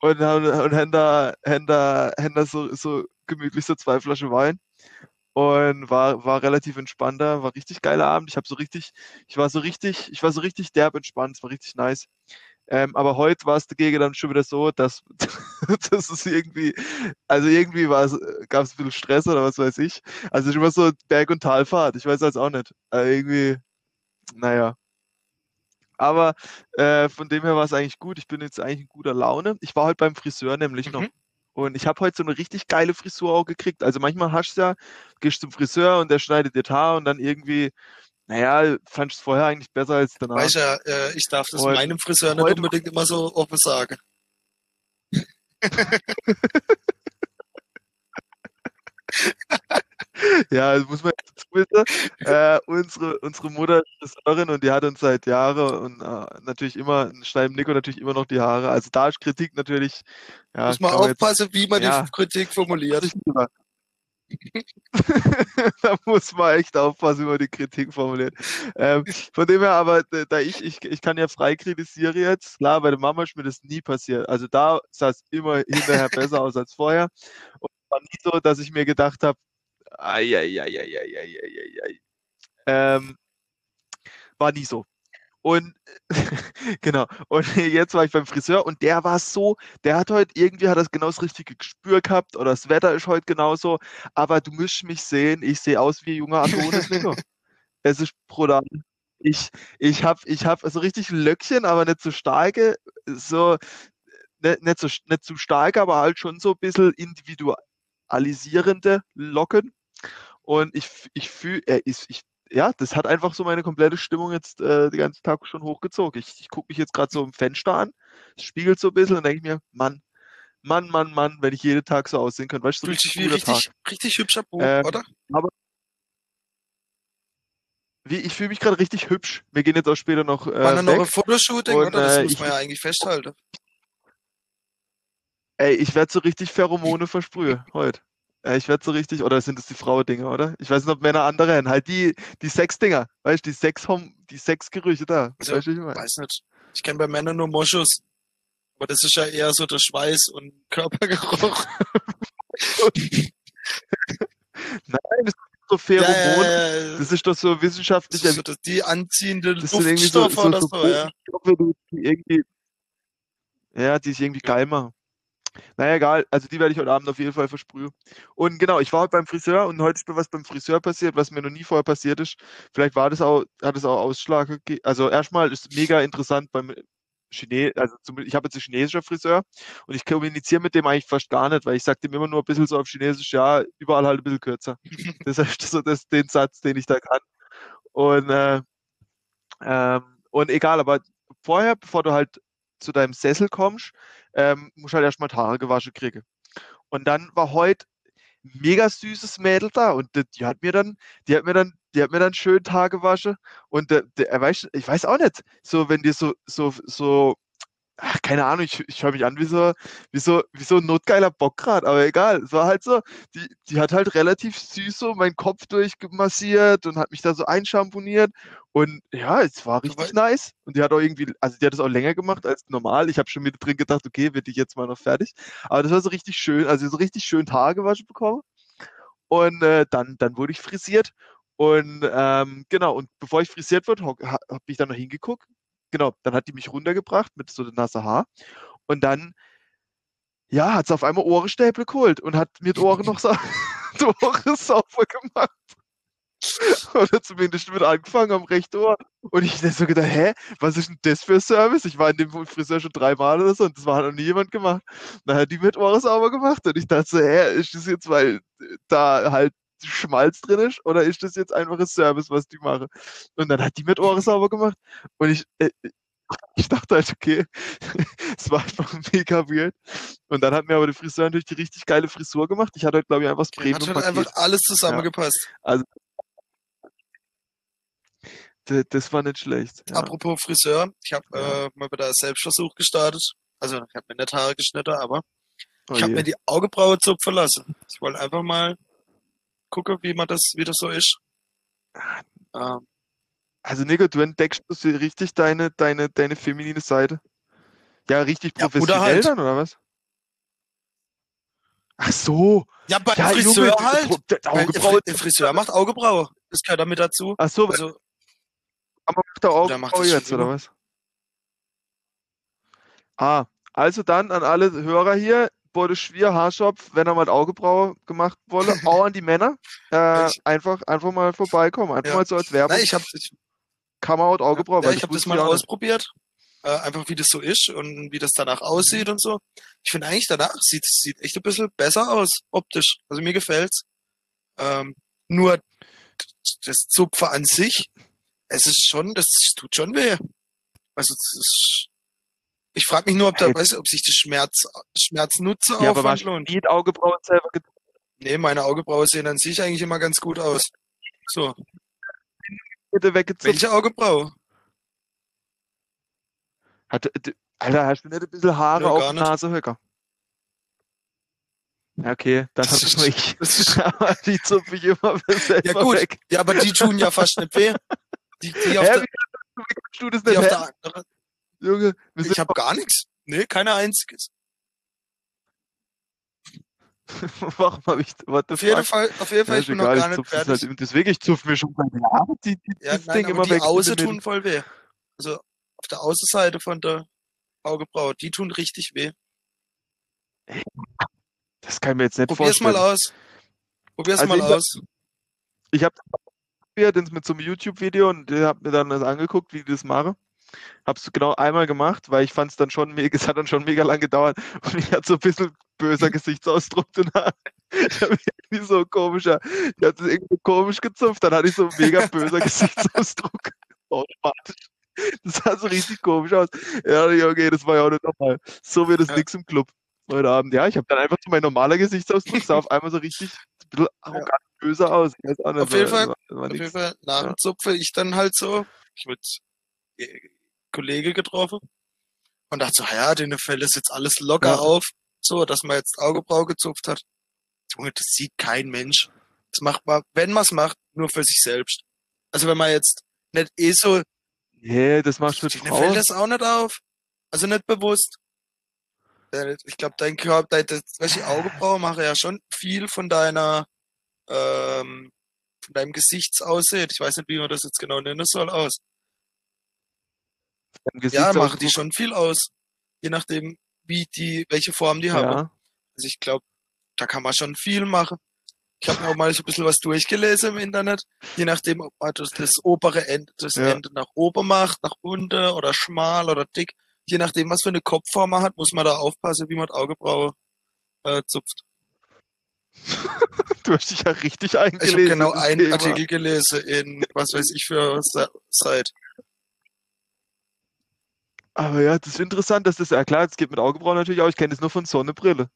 [SPEAKER 2] Und haben, und haben da, haben da, haben da so, so gemütlich so zwei Flaschen Wein. Und war, war relativ entspannter, war richtig geiler Abend. Ich habe so richtig, ich war so richtig, ich war so richtig derb entspannt, es war richtig nice. Ähm, aber heute war es dagegen dann schon wieder so, dass, dass es irgendwie, also irgendwie war es, gab es ein bisschen Stress oder was weiß ich. Also schon mal so Berg- und Talfahrt, ich weiß das auch nicht. Also irgendwie, naja. Aber äh, von dem her war es eigentlich gut. Ich bin jetzt eigentlich in guter Laune. Ich war heute beim Friseur nämlich noch.
[SPEAKER 1] Mhm.
[SPEAKER 2] Und ich habe heute so eine richtig geile Frisur auch gekriegt. Also manchmal hast du ja, gehst zum Friseur und der schneidet dir Haar und dann irgendwie, naja, fand ich es vorher eigentlich besser als danach.
[SPEAKER 1] Weißt ja, äh, ich darf das
[SPEAKER 2] Und
[SPEAKER 1] meinem Friseur nicht
[SPEAKER 2] heute,
[SPEAKER 1] unbedingt immer so offen sagen.
[SPEAKER 2] ja, das muss man jetzt dazu wissen. Äh, unsere, unsere Mutter ist Friseurin und die hat uns seit Jahren und äh, natürlich immer, schneiden Nico natürlich immer noch die Haare. Also da ist Kritik natürlich, ja,
[SPEAKER 1] Muss man
[SPEAKER 2] man jetzt,
[SPEAKER 1] aufpassen, wie man die
[SPEAKER 2] ja,
[SPEAKER 1] Kritik formuliert.
[SPEAKER 2] da muss man echt aufpassen, wie man die Kritik formuliert. Ähm, von dem her aber, äh, da ich, ich, ich kann ja frei kritisieren jetzt. Klar, bei der Mama ist mir das nie passiert. Also da sah es immer hinterher besser aus als vorher. Und war nie so, dass ich mir gedacht habe, ei, ähm, war nie so. Und genau. Und jetzt war ich beim Friseur und der war so, der hat heute irgendwie hat das genau das richtige Gespür gehabt oder das Wetter ist heute genauso. Aber du müsst mich sehen, ich sehe aus wie ein junger Adonis. Es ist brutal. Ich, ich habe ich hab so richtig Löckchen, aber nicht so starke, so nicht, nicht, so, nicht zu stark, aber halt schon so ein bisschen individualisierende Locken. Und ich, ich fühle, äh, ich, ich, ja, das hat einfach so meine komplette Stimmung jetzt äh, den ganzen Tag schon hochgezogen. Ich, ich gucke mich jetzt gerade so im Fenster an, es spiegelt so ein bisschen und denke ich mir, Mann, Mann, Mann, Mann, wenn ich jeden Tag so aussehen könnte, weißt du, so
[SPEAKER 1] Fühlt sich
[SPEAKER 2] richtig
[SPEAKER 1] wie
[SPEAKER 2] Tag.
[SPEAKER 1] richtig, richtig hübscher Bub,
[SPEAKER 2] Ähm,
[SPEAKER 1] oder?
[SPEAKER 2] aber wie, ich fühle mich gerade richtig hübsch. Wir gehen jetzt auch später noch
[SPEAKER 1] War
[SPEAKER 2] äh,
[SPEAKER 1] dann noch ein Fotoshooting,
[SPEAKER 2] und
[SPEAKER 1] oder? Das
[SPEAKER 2] äh,
[SPEAKER 1] muss
[SPEAKER 2] ich,
[SPEAKER 1] man ja eigentlich festhalten.
[SPEAKER 2] ey, ich werde so richtig Pheromone versprühen heute. Äh, ich werde so richtig, oder sind das die Frauendinger, oder? Ich weiß nicht, ob Männer andere haben. Halt die, die Sexdinger, weißt du, die Sex die Sexgerüche da.
[SPEAKER 1] Also,
[SPEAKER 2] Weißt du, ich meine?
[SPEAKER 1] weiß nicht. Ich kenne bei Männern nur Moschus. Aber das ist ja eher so der Schweiß und Körpergeruch.
[SPEAKER 2] Nein, das sind so
[SPEAKER 1] Ja,
[SPEAKER 2] Pheromone.
[SPEAKER 1] ja, ja, ja.
[SPEAKER 2] Das ist doch so
[SPEAKER 1] Das
[SPEAKER 2] wissenschaftlich
[SPEAKER 1] ist so das, die anziehende
[SPEAKER 2] Das irgendwie so,
[SPEAKER 1] Duftstoffe
[SPEAKER 2] so,
[SPEAKER 1] oder
[SPEAKER 2] so
[SPEAKER 1] so, ja.
[SPEAKER 2] Botenstoffe, die irgendwie, Ja, die ich irgendwie
[SPEAKER 1] Ja.
[SPEAKER 2] geil machen. Naja, egal. Also die werde ich heute Abend auf jeden Fall versprühen. Und genau, ich war heute beim Friseur und heute ist mir was beim Friseur passiert, was mir noch nie vorher passiert ist. Vielleicht war das auch, hat es auch Ausschlag gegeben. Also erstmal ist mega interessant beim Chine, also zum, ich habe jetzt einen chinesischen Friseur und ich kommuniziere mit dem eigentlich fast gar nicht, weil ich sage dem immer nur ein bisschen so auf Chinesisch, ja, überall halt ein bisschen kürzer. Das ist so das, den Satz, den ich da kann. Und, äh, ähm, und egal, aber vorher, bevor du halt zu deinem Sessel kommst, ähm, musst du halt erstmal die Haare gewaschen kriegen. Und dann war heute mega süßes Mädel da und die, die hat mir dann, die hat mir dann, die hat mir dann schön Tage gewaschen und der, der, er ich weiß auch nicht, so wenn dir so, so, so, ach, keine Ahnung, ich, ich höre mich an wie so, wie so, wie so ein notgeiler Bock grad, aber egal, es war halt so, die, die hat halt relativ süß so meinen Kopf durchmassiert und hat mich da so einschamponiert und ja, es war
[SPEAKER 1] Du
[SPEAKER 2] richtig nice und die hat auch irgendwie, also die hat das auch länger gemacht als normal. Ich habe schon mit drin gedacht, okay, wird ich jetzt mal noch fertig, aber das war so richtig schön, also so richtig schön Haare gewaschen bekommen und äh, dann, dann wurde ich frisiert. Und ähm, genau, und bevor ich frisiert wurde, habe hab ich dann noch hingeguckt. Genau, dann hat die mich runtergebracht mit so nasse Haar. Und dann, ja, hat sie auf einmal Ohrenstäbe geholt und hat mir die Ohren noch so, die Ohren sauber gemacht. Oder zumindest mit angefangen am rechten Ohr. Und ich so gedacht, hä, was ist denn das für ein Service? Ich war in dem Friseur schon dreimal oder so und das war noch nie jemand gemacht. Dann hat die mit Ohren sauber gemacht und ich dachte so, hä, ist das jetzt, weil da halt Schmalz drin ist oder ist das jetzt einfach ein Service, was die machen? Und dann hat die mit Ohren sauber gemacht und ich, äh, ich dachte halt, okay, es war einfach mega weird. Und dann hat mir aber der Friseur natürlich die richtig geile Frisur gemacht. Ich hatte halt, glaube ich, einfach das
[SPEAKER 1] Okay, hat halt einfach alles zusammengepasst.
[SPEAKER 2] D- Das war nicht schlecht. Ja.
[SPEAKER 1] Apropos Friseur, ich habe
[SPEAKER 2] Ja.
[SPEAKER 1] äh, mal wieder einen Selbstversuch gestartet. Also ich habe mir nicht Haare geschnitten, aber
[SPEAKER 2] Oh
[SPEAKER 1] ich habe mir die Augenbraue zupfen lassen. Ich wollte einfach mal gucken, wie man das, wie das so ist. Ähm,
[SPEAKER 2] Also Nico, du entdeckst richtig deine, deine, deine feminine Seite. Ja, richtig
[SPEAKER 1] Ja, Bruder
[SPEAKER 2] professionell
[SPEAKER 1] halt.
[SPEAKER 2] dann, oder was? Ach so.
[SPEAKER 1] ja, beim
[SPEAKER 2] Ja,
[SPEAKER 1] Friseur
[SPEAKER 2] Junge,
[SPEAKER 1] halt.
[SPEAKER 2] Pro- der
[SPEAKER 1] Friseur macht Augenbraue. Das gehört damit dazu.
[SPEAKER 2] Ach so,
[SPEAKER 1] Also,
[SPEAKER 2] aber macht der
[SPEAKER 1] Oder macht
[SPEAKER 2] Augenbraue
[SPEAKER 1] das
[SPEAKER 2] jetzt, oder was? Ah, also dann an alle Hörer hier, Bode Schwier, Haarschopf, wenn er mal Augenbraue gemacht wolle, auch an die Männer, äh, einfach, einfach mal vorbeikommen, einfach
[SPEAKER 1] Ja.
[SPEAKER 2] mal so als Werbung,
[SPEAKER 1] nein, ich habe
[SPEAKER 2] Come Out Augenbraue,
[SPEAKER 1] ja, ich hab das mal ausprobiert. Äh, einfach wie das so ist und wie das danach aussieht und so. Ich finde eigentlich danach sieht sieht echt ein bisschen besser aus, optisch. Also mir gefällt's. Ähm, nur das Zupfer an sich, es ist schon, das tut schon weh. Also das ist, ich frage mich nur, ob da, weiß, ob sich der Schmerz, Schmerznutze
[SPEAKER 2] Ja, aber du
[SPEAKER 1] lohnt.
[SPEAKER 2] nie die Augenbrauen selber
[SPEAKER 1] Nee, meine Augenbrauen sehen an sich eigentlich immer ganz gut aus. So,
[SPEAKER 2] bitte weggezupft?
[SPEAKER 1] welche Augenbraue?
[SPEAKER 2] Hat, d- Alter, hast du nicht ein bisschen Haare
[SPEAKER 1] Nö,
[SPEAKER 2] auf der. Nase, Höcker? Ja, okay, dann
[SPEAKER 1] Das
[SPEAKER 2] hab ich
[SPEAKER 1] ist-
[SPEAKER 2] nur ich.
[SPEAKER 1] das ist-
[SPEAKER 2] Aber die zupfe ich immer selber
[SPEAKER 1] Ja gut,
[SPEAKER 2] weg.
[SPEAKER 1] ja, aber die tun ja fast nicht weh. Die, die auf
[SPEAKER 2] Hä,
[SPEAKER 1] der,
[SPEAKER 2] wie du das
[SPEAKER 1] die auf der anderen,
[SPEAKER 2] Junge,
[SPEAKER 1] ich habe gar nichts. Nee, keine einziges.
[SPEAKER 2] Warum habe ich, what
[SPEAKER 1] Auf jeden? Fall, auf jeden Fall,
[SPEAKER 2] Ja,
[SPEAKER 1] ich bin noch
[SPEAKER 2] egal,
[SPEAKER 1] gar
[SPEAKER 2] ich
[SPEAKER 1] nicht fertig.
[SPEAKER 2] halt, deswegen, ich zupfe mir schon meine Haare, die, die,
[SPEAKER 1] Ja,
[SPEAKER 2] das
[SPEAKER 1] nein,
[SPEAKER 2] Ding immer
[SPEAKER 1] die
[SPEAKER 2] weg.
[SPEAKER 1] Außen
[SPEAKER 2] in der
[SPEAKER 1] tun voll weh. Also auf der Außenseite von der Augenbraue, die tun richtig weh.
[SPEAKER 2] Das kann ich mir jetzt nicht
[SPEAKER 1] Probier's mal
[SPEAKER 2] vorstellen.
[SPEAKER 1] aus. Probier's
[SPEAKER 2] Also
[SPEAKER 1] mal
[SPEAKER 2] ich
[SPEAKER 1] aus.
[SPEAKER 2] Ich habe probiert mit so einem YouTube-Video und habe mir dann das angeguckt, wie die das machen. Hab's genau einmal gemacht, weil ich fand es dann schon mega, es hat dann schon mega lang gedauert und ich hatte so ein bisschen böser Gesichtsausdruck danach. Ich hab irgendwie so komischer, ich hatte es irgendwie komisch gezupft, dann hatte ich so einen mega böser Gesichtsausdruck. Automatisch. Das sah so richtig komisch aus. Ja, okay, das war ja auch nicht normal. So wird es
[SPEAKER 1] Ja.
[SPEAKER 2] nix im Club heute Abend. Ja, ich habe dann einfach so mein normaler Gesichtsausdruck, sah auf einmal so richtig ein bisschen arrogant böse aus.
[SPEAKER 1] Auf jeden Fall- Auf jeden Fall, nach
[SPEAKER 2] Ja.
[SPEAKER 1] ich dann halt so, ich äh, Kollege getroffen und dachte so, "Ah ja, den fällt das jetzt alles locker
[SPEAKER 2] Ja.
[SPEAKER 1] auf, so, dass man jetzt Augenbraue gezupft hat. Junge, das sieht kein Mensch. Das macht man, wenn man es macht, nur für sich selbst. Also wenn man jetzt nicht eh so,
[SPEAKER 2] Nee, das machst du
[SPEAKER 1] denen fällt das auch nicht auf. Also nicht bewusst. Ich glaube, dein Körper, dein, das, welche Augenbraue mache ja schon viel von deiner, ähm, von deinem Gesichtsaussehen. Ich weiß nicht, wie man das jetzt genau nennen soll, aus. Ja, machen die schon viel aus. Je nachdem, wie die, welche Form die haben.
[SPEAKER 2] Ja.
[SPEAKER 1] Also ich glaube, da kann man schon viel machen. Ich habe auch mal so ein bisschen was durchgelesen im Internet. Je nachdem, ob man das, das obere Ende, das
[SPEAKER 2] Ja.
[SPEAKER 1] Ende nach oben macht, nach unten oder schmal oder dick. Je nachdem, was für eine Kopfform man hat, muss man da aufpassen, wie man die Augenbraue äh, zupft.
[SPEAKER 2] Du hast dich ja richtig
[SPEAKER 1] Ich
[SPEAKER 2] eingelesen.
[SPEAKER 1] habe genau
[SPEAKER 2] in das
[SPEAKER 1] einen
[SPEAKER 2] Thema.
[SPEAKER 1] Artikel gelesen in, was weiß ich für Site.
[SPEAKER 2] Aber ja, das ist interessant, dass das, ja klar, das geht mit Augenbrauen natürlich auch. Ich kenne das nur von Sonnenbrille.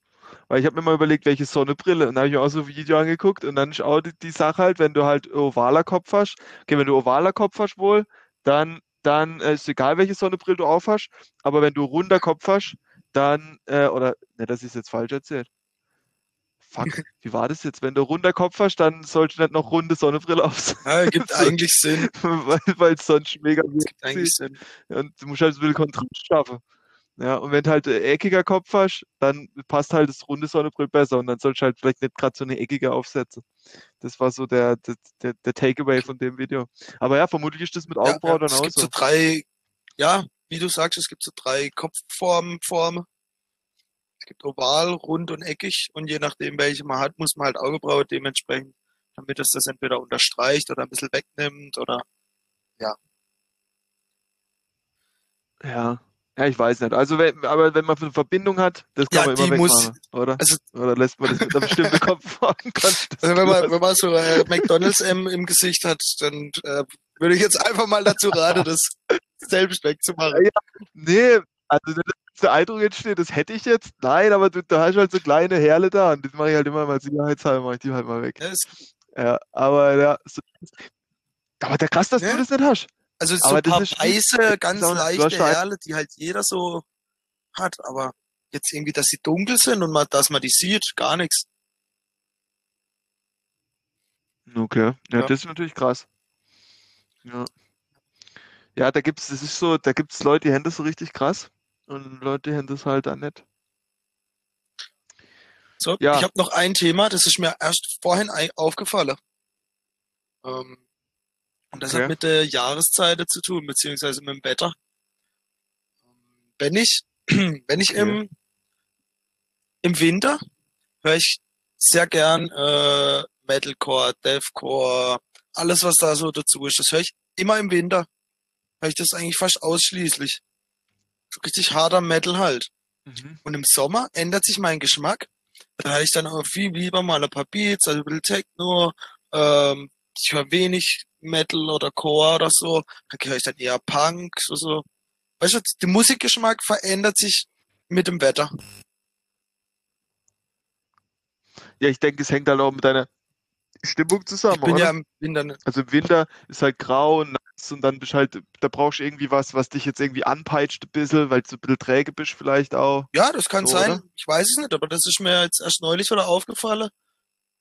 [SPEAKER 2] Weil ich habe mir mal überlegt, welche Sonnenbrille. Und da habe ich mir auch so ein Video angeguckt. Und dann ist auch die, die Sache halt, wenn du halt ovaler Kopf hast. Okay, wenn du ovaler Kopf hast wohl, dann, dann äh, ist egal, welche Sonnenbrille du aufhast. Aber wenn du runder Kopf hast, dann, äh, oder, ne, das ist jetzt falsch erzählt. Fuck, wie war das jetzt? Wenn du runder Kopf hast, dann sollst du nicht noch runde Sonnenbrille aufsetzen,
[SPEAKER 1] Ja, gibt eigentlich Sinn.
[SPEAKER 2] weil es sonst mega
[SPEAKER 1] Gibt eigentlich Sinn.
[SPEAKER 2] und du musst halt so ein bisschen Kontrast schaffen. Ja, und wenn du halt ein eckiger Kopf hast, dann passt halt das runde Sonnenbrille besser und dann sollst du halt vielleicht nicht gerade so eine eckige aufsetzen. Das war so der, der, der, Takeaway von dem Video. Aber ja, vermutlich ist das mit
[SPEAKER 1] Ja,
[SPEAKER 2] Augenbrauen
[SPEAKER 1] ja,
[SPEAKER 2] dann
[SPEAKER 1] es
[SPEAKER 2] auch
[SPEAKER 1] gibt
[SPEAKER 2] so.
[SPEAKER 1] so drei, ja, wie du sagst, es gibt so drei Kopfformen, Formen. Es gibt oval, rund und eckig und je nachdem, welche man hat, muss man halt Augenbraue dementsprechend, damit es das entweder unterstreicht oder ein bisschen wegnimmt oder
[SPEAKER 2] Ja. Ja, ich weiß nicht. Also, wenn, aber wenn man eine Verbindung hat, das kann
[SPEAKER 1] Ja,
[SPEAKER 2] man immer
[SPEAKER 1] die muss-
[SPEAKER 2] wegmachen, oder?
[SPEAKER 1] also,
[SPEAKER 2] Oder lässt man das mit einer bestimmten das
[SPEAKER 1] also wenn man, wenn man so äh, McDonalds M im Gesicht hat, dann äh, würde ich jetzt einfach mal dazu raten, das selbst wegzumachen.
[SPEAKER 2] Nee, also wenn der Eindruck entsteht, das hätte ich jetzt. Nein, aber du, da hast halt so kleine Herle da und das mache ich halt immer mal sicherheitshalber, mache ich die halt mal weg.
[SPEAKER 1] Ja,
[SPEAKER 2] Ja, aber ja, so, aber der krass, dass
[SPEAKER 1] Ja.
[SPEAKER 2] du das nicht hast.
[SPEAKER 1] Also so
[SPEAKER 2] Aber
[SPEAKER 1] ein paar weiße, ganz leichte Herle, die halt jeder so hat, aber jetzt irgendwie, dass sie dunkel sind und man, dass man die sieht, gar nichts.
[SPEAKER 2] Okay, ja,
[SPEAKER 1] Ja.
[SPEAKER 2] das ist natürlich krass. Ja. Ja, da gibt's, das ist so, da gibt's Leute, die haben das so richtig krass und Leute, haben das halt dann nicht.
[SPEAKER 1] So,
[SPEAKER 2] Ja.
[SPEAKER 1] ich habe noch ein Thema, das ist mir erst vorhin aufgefallen. Ähm, und das
[SPEAKER 2] Okay.
[SPEAKER 1] hat mit der Jahreszeit zu tun, beziehungsweise mit dem Wetter. Wenn ich, wenn ich im, im Winter höre ich sehr gern äh, Metalcore, Deathcore, alles was da so dazu ist. Das höre ich immer im Winter. Höre ich das eigentlich fast ausschließlich. So richtig harter Metal halt.
[SPEAKER 2] Mhm.
[SPEAKER 1] Und im Sommer ändert sich mein Geschmack. Da höre ich dann auch viel lieber mal ein paar Beats, also ein bisschen Techno. Ähm, ich höre wenig Metal oder Core oder so. Da höre ich dann eher Punk, so, so. Weißt du, der Musikgeschmack verändert sich mit dem Wetter.
[SPEAKER 2] Ja, ich denke, es hängt halt auch mit deiner Stimmung
[SPEAKER 1] Ich
[SPEAKER 2] zusammen,
[SPEAKER 1] bin
[SPEAKER 2] oder?
[SPEAKER 1] ja im Winter, ne-
[SPEAKER 2] Also im Winter ist halt grau und nass und dann bist halt, da brauchst du irgendwie was, was dich jetzt irgendwie anpeitscht ein bisschen, weil du ein bisschen träge bist vielleicht auch.
[SPEAKER 1] ja, das kann
[SPEAKER 2] So,
[SPEAKER 1] sein.
[SPEAKER 2] oder?
[SPEAKER 1] Ich weiß es nicht, aber das ist mir jetzt erst neulich wieder aufgefallen,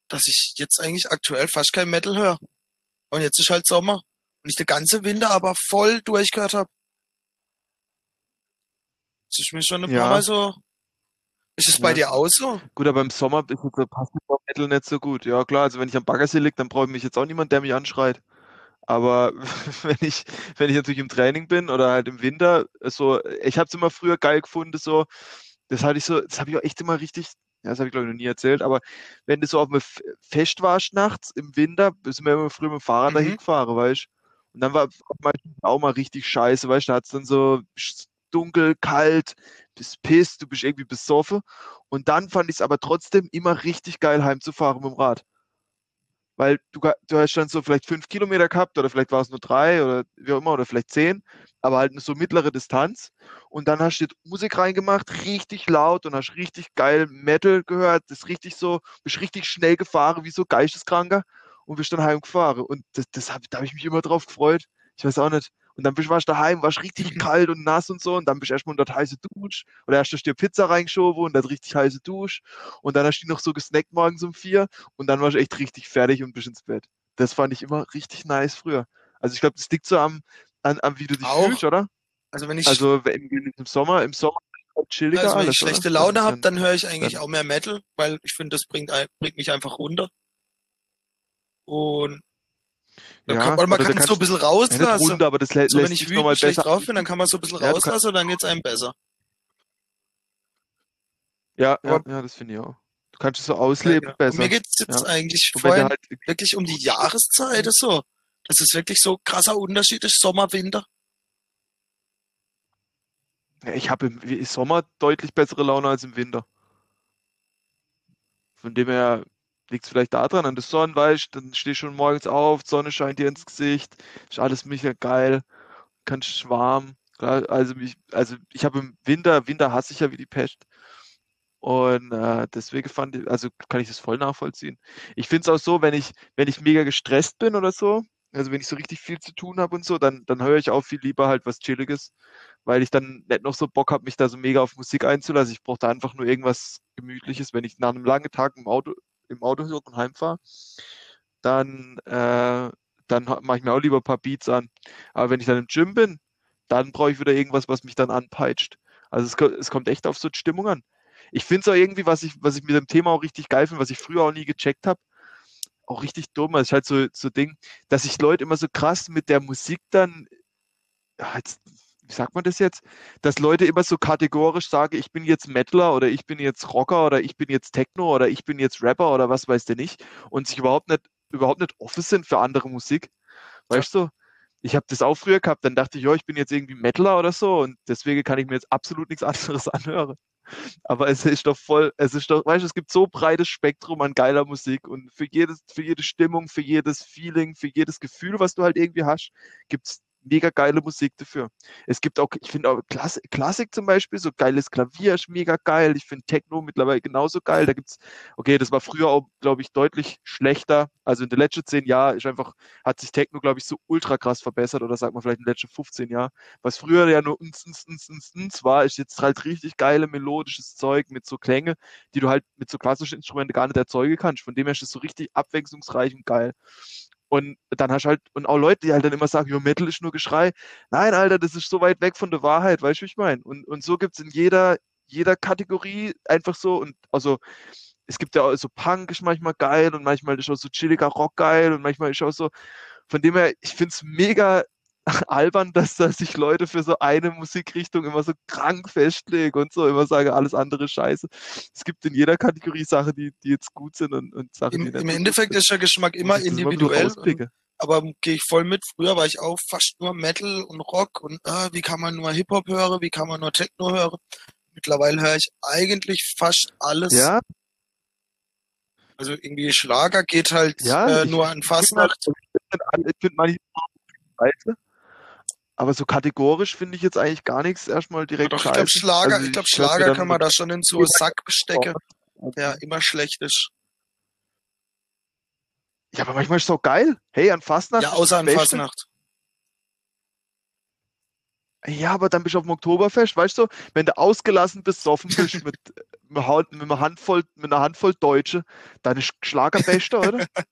[SPEAKER 1] dass ich jetzt eigentlich aktuell fast kein Metal höre. Und jetzt ist halt Sommer. Und ich den ganzen Winter aber voll durchgehört habe. Das ist mir schon ein
[SPEAKER 2] Ja.
[SPEAKER 1] paar Mal so. Ist es bei
[SPEAKER 2] Ja.
[SPEAKER 1] dir auch so?
[SPEAKER 2] Gut, aber im Sommer ist jetzt so Passive Metal nicht so gut. Ja klar, also wenn ich am Baggersee liege, dann brauche ich mich jetzt auch niemand, der mich anschreit. Aber wenn ich, wenn ich natürlich im Training bin oder halt im Winter, so, ich habe es immer früher geil gefunden, so, das hatte ich so, das habe ich auch echt immer richtig, ja, das habe ich glaube ich noch nie erzählt, aber wenn du so auf einem Fest warst nachts im Winter, sind wir immer früher mit dem Fahrrad
[SPEAKER 1] Mhm.
[SPEAKER 2] dahin gefahren, weißt Und dann war auch mal richtig scheiße, weißt du, da hat's dann so bist dunkel, kalt, bist pisst, du bist irgendwie besoffen. Und dann fand ich es aber trotzdem immer richtig geil, heimzufahren mit dem Rad. Weil du, du hast dann so vielleicht fünf Kilometer gehabt oder vielleicht war es nur drei oder wie auch immer oder vielleicht zehn, aber halt eine so mittlere Distanz. Und dann hast du Musik reingemacht, richtig laut und hast richtig geil Metal gehört, das richtig so, bist richtig schnell gefahren, wie so Geisteskranker und bist dann heimgefahren. Und das, das hab, da habe ich mich immer drauf gefreut. Ich weiß auch nicht. Und dann bist, warst du daheim, warst richtig kalt und nass und so. Und dann bist du erstmal unter heiße Dusch. Oder hast du dir Pizza reingeschoben und dann richtig heiße Dusch. Und dann hast du noch so gesnackt morgens um vier. Und dann warst du echt richtig fertig und bist ins Bett. Das fand ich immer richtig nice früher. Also ich glaube, das liegt so am, an, am, wie du dich
[SPEAKER 1] Auch.
[SPEAKER 2] fühlst, oder?
[SPEAKER 1] Also wenn ich,
[SPEAKER 2] Also im, im Sommer, im Sommer halt chilliger
[SPEAKER 1] also wenn
[SPEAKER 2] alles,
[SPEAKER 1] ich schlechte
[SPEAKER 2] oder?
[SPEAKER 1] Laune
[SPEAKER 2] Das ist
[SPEAKER 1] habe, dann höre ich eigentlich
[SPEAKER 2] dann-
[SPEAKER 1] auch mehr Metal, weil ich finde, das bringt, bringt mich einfach runter. Und dann
[SPEAKER 2] Ja,
[SPEAKER 1] kann, oder man kann es so ein bisschen rauslassen.
[SPEAKER 2] runter, aber das lä
[SPEAKER 1] So, wenn ich wütend schlecht
[SPEAKER 2] besser.
[SPEAKER 1] drauf bin, dann kann man so ein bisschen
[SPEAKER 2] Ja,
[SPEAKER 1] rauslassen und dann geht's einem besser.
[SPEAKER 2] Ja, ja, ja, das finde ich auch. Du kannst es so ausleben
[SPEAKER 1] Ja,
[SPEAKER 2] besser.
[SPEAKER 1] Und mir geht's jetzt
[SPEAKER 2] Ja.
[SPEAKER 1] eigentlich vorhin
[SPEAKER 2] halt,
[SPEAKER 1] wirklich um die Jahreszeiten so. Das ist wirklich so krasser Unterschied ist Sommer, Winter.
[SPEAKER 2] ich habe im Sommer deutlich bessere Laune als im Winter. Von dem her liegt es vielleicht daran, an der Sonne, weißt dann stehst du schon morgens auf, Sonne scheint dir ins Gesicht, ist alles mega geil, kannst warm. Also mich, also ich habe im Winter, Winter hasse ich ja wie die Pest. Und äh, deswegen fand ich, also kann ich das voll nachvollziehen. Ich finde es auch so, wenn ich, wenn ich mega gestresst bin oder so, also wenn ich so richtig viel zu tun habe und so, dann, dann höre ich auch viel lieber halt was Chilliges, weil ich dann nicht noch so Bock habe, mich da so mega auf Musik einzulassen. Ich brauche da einfach nur irgendwas Gemütliches. Wenn ich nach einem langen Tag im Auto, im Auto hocke und heimfahre, dann, äh, dann mache ich mir auch lieber ein paar Beats an. Aber wenn ich dann im Gym bin, dann brauche ich wieder irgendwas, was mich dann anpeitscht. Also es, es kommt echt auf so die Stimmung an. Ich finde es auch irgendwie, was ich, was ich mit dem Thema auch richtig geil finde, was ich früher auch nie gecheckt habe, auch richtig dumm. Es ist halt so, so Ding, dass sich Leute immer so krass mit der Musik dann, ja, jetzt, wie sagt man das jetzt? Dass Leute immer so kategorisch sagen, ich bin jetzt Metaler oder ich bin jetzt Rocker oder ich bin jetzt Techno oder ich bin jetzt Rapper oder was weiß der nicht und sich überhaupt nicht, überhaupt nicht offen sind für andere Musik. Weißt du? Ich habe das auch früher gehabt, dann dachte ich, ja, ich bin jetzt irgendwie Metaler oder so und deswegen kann ich mir jetzt absolut nichts anderes anhören. Aber es ist doch voll, es ist doch, weißt du, es gibt so breites Spektrum an geiler Musik und für jedes, für jede Stimmung, für jedes Feeling, für jedes Gefühl, was du halt irgendwie hast, gibt's mega geile Musik dafür. Es gibt auch, ich finde auch Klass Klassik zum Beispiel, so geiles Klavier ist mega geil. Ich finde Techno mittlerweile genauso geil. Da gibt's, okay, das war früher auch, glaube ich, deutlich schlechter. Also in den letzten zehn Jahren ist einfach, hat sich Techno, glaube ich, so ultra krass verbessert oder sagt man vielleicht in den letzten 15 Jahren. Was früher ja nur uns, uns, uns, uns, uns war, ist jetzt halt richtig geile melodisches Zeug mit so Klänge, die du halt mit so klassischen Instrumenten gar nicht erzeugen kannst. Von dem her ist es so richtig abwechslungsreich und geil. Und dann hast du halt, und auch Leute, die halt dann immer sagen, jo, Metal ist nur Geschrei. Nein, Alter, das ist so weit weg von der Wahrheit, weißt du, wie ich meine? Und, und so gibt's in jeder, jeder Kategorie einfach so, und also es gibt ja auch so Punk ist manchmal geil und manchmal ist auch so chilliger Rock geil und manchmal ist auch so, von dem her, ich find's mega albern, dass da sich Leute für so eine Musikrichtung immer so krank festlegen und so immer sagen, alles andere scheiße. Es gibt in jeder Kategorie Sachen, die, die jetzt gut sind und, und Sachen,
[SPEAKER 1] Im,
[SPEAKER 2] die nicht
[SPEAKER 1] im Endeffekt ist der Geschmack immer
[SPEAKER 2] immer
[SPEAKER 1] individuell.
[SPEAKER 2] Rauspicken.
[SPEAKER 1] aber gehe ich voll mit. Früher war ich auch fast nur Metal und Rock und äh, wie kann man nur Hip-Hop hören, wie kann man nur Techno hören. Mittlerweile höre ich eigentlich fast alles.
[SPEAKER 2] Ja,
[SPEAKER 1] Also irgendwie Schlager geht halt
[SPEAKER 2] Ja,
[SPEAKER 1] äh, nur an
[SPEAKER 2] ich finde
[SPEAKER 1] Fasnacht.
[SPEAKER 2] ich finde manche scheiße. Aber so kategorisch finde ich jetzt eigentlich gar nichts erstmal direkt
[SPEAKER 1] Doch, ich glaube Schlager,
[SPEAKER 2] Also
[SPEAKER 1] ich
[SPEAKER 2] mir
[SPEAKER 1] Schlager kann man da schon in so
[SPEAKER 2] Ja.
[SPEAKER 1] einen Sack bestecken,
[SPEAKER 2] Ja.
[SPEAKER 1] der immer schlecht ist.
[SPEAKER 2] Ja, aber manchmal ist es auch geil. Hey, an Fastnacht.
[SPEAKER 1] Ja, außer an
[SPEAKER 2] Beste.
[SPEAKER 1] Fasnacht.
[SPEAKER 2] Ja, aber dann bist du auf dem Oktoberfest, weißt du, wenn du ausgelassen bist, soffen bist mit, mit einer Handvoll, mit einer Handvoll Deutsche, dann ist Schlager bester, oder?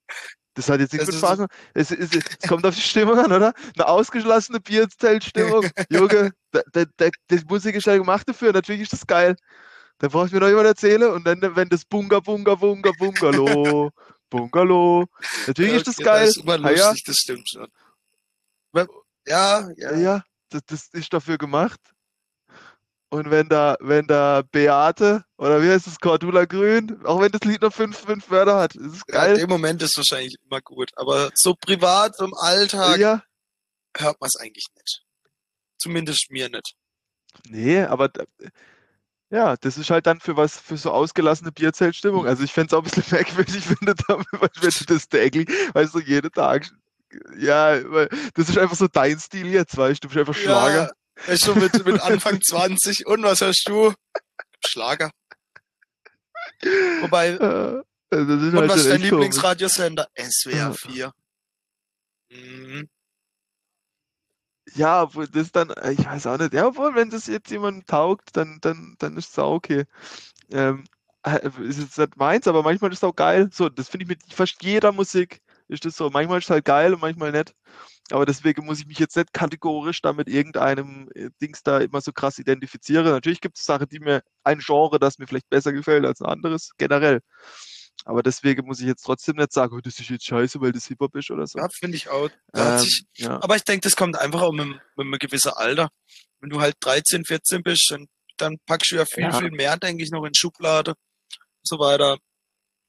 [SPEAKER 2] Das hat jetzt nichts
[SPEAKER 1] Das
[SPEAKER 2] mit Fasnacht. Es, es, es kommt auf die Stimmung an, oder? Eine ausgeschlossene Bierzeltstimmung. Junge, da, da, da, die Musik ist ja gemacht dafür, natürlich ist das geil. Da braucht mir noch jemand erzählen und dann, wenn das Bunga, Bunga, Bunga, Bungalow, Bungalow, natürlich ist das geil.
[SPEAKER 1] Das ist immer
[SPEAKER 2] Ah, ja.
[SPEAKER 1] lustig, das stimmt schon. Ja, ja,
[SPEAKER 2] Ja, ja das, das ist dafür gemacht. Und wenn da, wenn da Beate, oder wie heißt es, Cordula Grün, auch wenn das Lied noch fünf, fünf Wörter hat, ist es
[SPEAKER 1] Ja, in
[SPEAKER 2] geil.
[SPEAKER 1] dem Moment ist wahrscheinlich immer gut. Aber so privat im Alltag
[SPEAKER 2] Ja,
[SPEAKER 1] hört man es eigentlich nicht. Zumindest mir nicht.
[SPEAKER 2] nee, aber ja, das ist halt dann für was, für so ausgelassene Bierzeltstimmung. Also ich fände es auch ein bisschen merkwürdig, wenn du da, wenn du das täglich, weißt du, jeden Tag, ja, weil das ist einfach so dein Stil jetzt, weißt du, du bist einfach Schlager.
[SPEAKER 1] Schon mit, mit Anfang 20. Und was hast du? Schlager. Wobei,
[SPEAKER 2] Äh, also das ist
[SPEAKER 1] und
[SPEAKER 2] halt
[SPEAKER 1] was ist dein. Lieblingsradiosender? SWR
[SPEAKER 2] Ja.
[SPEAKER 1] 4. Mhm.
[SPEAKER 2] Ja, obwohl das dann, äh, ich weiß auch nicht. Ja, obwohl, wenn das jetzt jemandem taugt, dann, dann, dann ist es auch okay. Ähm, äh, ist jetzt nicht meins, aber manchmal ist es auch geil. So, das finde ich mit fast jeder Musik ist das so. Manchmal ist es halt geil und manchmal nicht. Aber deswegen muss ich mich jetzt nicht kategorisch da mit irgendeinem äh, Dings da immer so krass identifizieren. Natürlich gibt es Sachen, die mir, ein Genre, das mir vielleicht besser gefällt als ein anderes, generell. Aber deswegen muss ich jetzt trotzdem nicht sagen, oh, das ist jetzt scheiße, weil das Hip-Hop ist oder so.
[SPEAKER 1] Ja, finde ich auch.
[SPEAKER 2] Ähm,
[SPEAKER 1] sich,
[SPEAKER 2] ja.
[SPEAKER 1] aber ich denke, das kommt einfach auch mit, einem- mit einem gewissen Alter. Wenn du halt 13, 14 bist, dann dann packst du ja viel,
[SPEAKER 2] Ja.
[SPEAKER 1] viel mehr, denke ich, noch in Schublade und so weiter.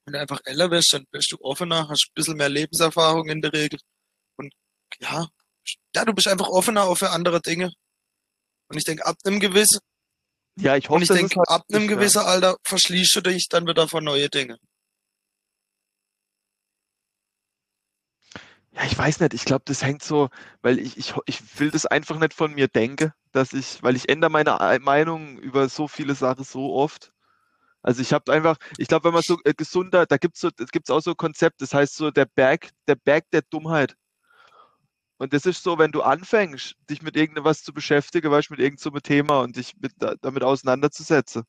[SPEAKER 1] Wenn du einfach älter wirst, dann wirst du offener, hast ein bisschen mehr Lebenserfahrung in der Regel. Und ja, ja, du bist einfach offener auch für andere Dinge. Und ich denke, ab einem gewissen,
[SPEAKER 2] Ja, ich
[SPEAKER 1] und
[SPEAKER 2] hoffe,
[SPEAKER 1] ich
[SPEAKER 2] das
[SPEAKER 1] denke,
[SPEAKER 2] halt
[SPEAKER 1] ab einem
[SPEAKER 2] ja.
[SPEAKER 1] gewissen Alter verschließt du dich dann wieder vor neue Dinge.
[SPEAKER 2] Ja, ich weiß nicht. Ich glaube, das hängt so, weil ich, ich, ich will das einfach nicht von mir denken, dass ich, weil ich ändere meine Ei- Meinung über so viele Sachen so oft. Also ich habe einfach, ich glaube, wenn man so äh, gesunder, da gibt's so, es gibt's auch so ein Konzept, das heißt so der Berg, der Berg der Dummheit. Und das ist so, wenn du anfängst, dich mit irgendwas zu beschäftigen, weißt du, mit irgendeinem so Thema und dich mit, da- damit auseinanderzusetzen.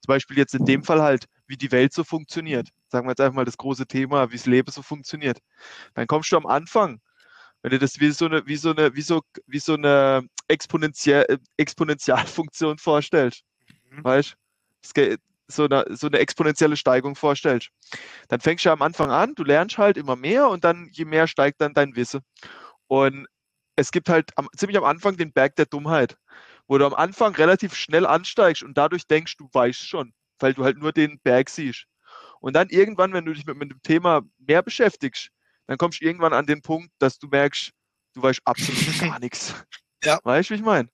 [SPEAKER 2] Zum Beispiel jetzt in dem Fall halt, wie die Welt so funktioniert. Sagen wir jetzt einfach mal das große Thema, wie das Leben so funktioniert. Dann kommst du am Anfang, wenn du das wie so eine, wie so eine, wie so, wie so eine Exponentiell, äh, Exponentialfunktion vorstellst,
[SPEAKER 1] Mhm.
[SPEAKER 2] weißt geht- so eine, so eine exponentielle Steigung vorstellst. Dann fängst du am Anfang an, du lernst halt immer mehr und dann, je mehr steigt dann dein Wissen. Und es gibt halt am, ziemlich am Anfang den Berg der Dummheit, wo du am Anfang relativ schnell ansteigst und dadurch denkst, du weißt schon, weil du halt nur den Berg siehst. Und dann irgendwann, wenn du dich mit, mit dem Thema mehr beschäftigst, dann kommst du irgendwann an den Punkt, dass du merkst, du weißt absolut gar nichts.
[SPEAKER 1] Ja.
[SPEAKER 2] Weißt du, wie ich meine?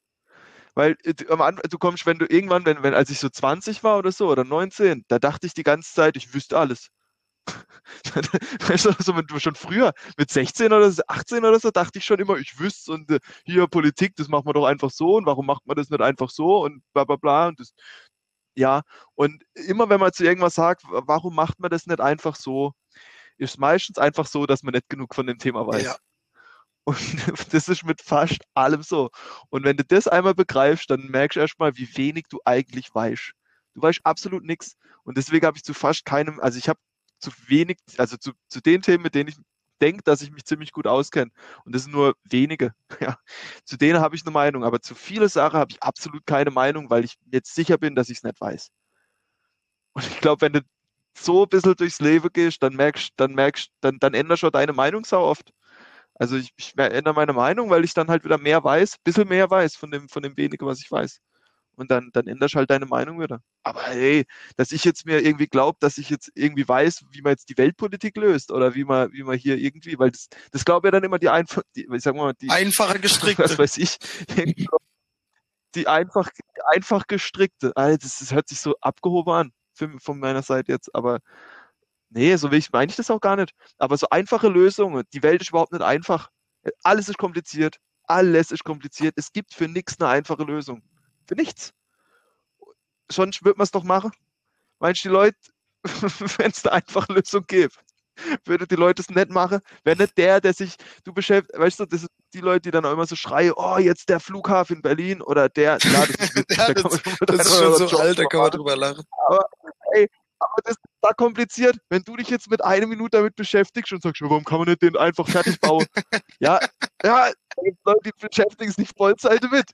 [SPEAKER 2] Weil äh, du, kommst, wenn du irgendwann, wenn, wenn, als ich so 20 war oder so, oder 19, da dachte ich die ganze Zeit, ich wüsste alles. Weißt du, so wenn du schon früher, mit 16 oder so, 18 oder so, dachte ich schon immer, ich wüsste und äh, hier Politik, das macht man doch einfach so und warum macht man das nicht einfach so und bla bla bla und das, ja, und immer wenn man zu irgendwas sagt, wa- warum macht man das nicht einfach so, ist meistens einfach so, dass man nicht genug von dem Thema weiß.
[SPEAKER 1] Ja.
[SPEAKER 2] Und das ist mit fast allem so. Und wenn du das einmal begreifst, dann merkst du erstmal, wie wenig du eigentlich weißt. Du weißt absolut nichts. Und deswegen habe ich zu fast keinem, also ich habe zu wenig, also zu, zu den Themen, mit denen ich denke, dass ich mich ziemlich gut auskenne. Und das sind nur wenige. Ja. Zu denen habe ich eine Meinung, aber zu viele Sachen habe ich absolut keine Meinung, weil ich jetzt sicher bin, dass ich es nicht weiß. Und ich glaube, wenn du so ein bisschen durchs Leben gehst, dann merkst, dann merkst, dann, dann änderst du deine Meinung sau oft. Also ich, ich ändere meine Meinung, weil ich dann halt wieder mehr weiß, ein bisschen mehr weiß von dem, von dem wenigen, was ich weiß. Und dann, dann änderst du halt deine Meinung wieder. Aber hey, dass ich jetzt mir irgendwie glaube, dass ich jetzt irgendwie weiß, wie man jetzt die Weltpolitik löst oder wie man, wie man hier irgendwie, weil das, das glaube ja dann immer die einfach, die, ich sag mal, die,
[SPEAKER 1] Einfacher
[SPEAKER 2] was
[SPEAKER 1] gestrickte.
[SPEAKER 2] weiß ich, die einfach, einfach gestrickte. Alter, das, das hört sich so abgehoben an für, von meiner Seite jetzt, aber nee, so will ich, meine ich das auch gar nicht. Aber so einfache Lösungen, die Welt ist überhaupt nicht einfach. Alles ist kompliziert. Alles ist kompliziert. Es gibt für nichts eine einfache Lösung. Für nichts. Sonst wird man es doch machen. Meinst du, die Leute, wenn es eine einfache Lösung gibt, würde die Leute es nicht machen? Wäre nicht der, der sich, du beschäftigst, weißt du, das sind die Leute, die dann auch immer so schreien, oh, jetzt der Flughafen in Berlin oder der, klar, das ist,
[SPEAKER 1] Ja,
[SPEAKER 2] da man
[SPEAKER 1] Das ist
[SPEAKER 2] einfach
[SPEAKER 1] schon so alt, da kann man drüber lachen.
[SPEAKER 2] Aber, ey, aber das ist da kompliziert, wenn du dich jetzt mit einer Minute damit beschäftigst und sagst, warum kann man nicht den einfach fertig bauen? ja, ja, Leute, die beschäftigen sich Vollzeit damit.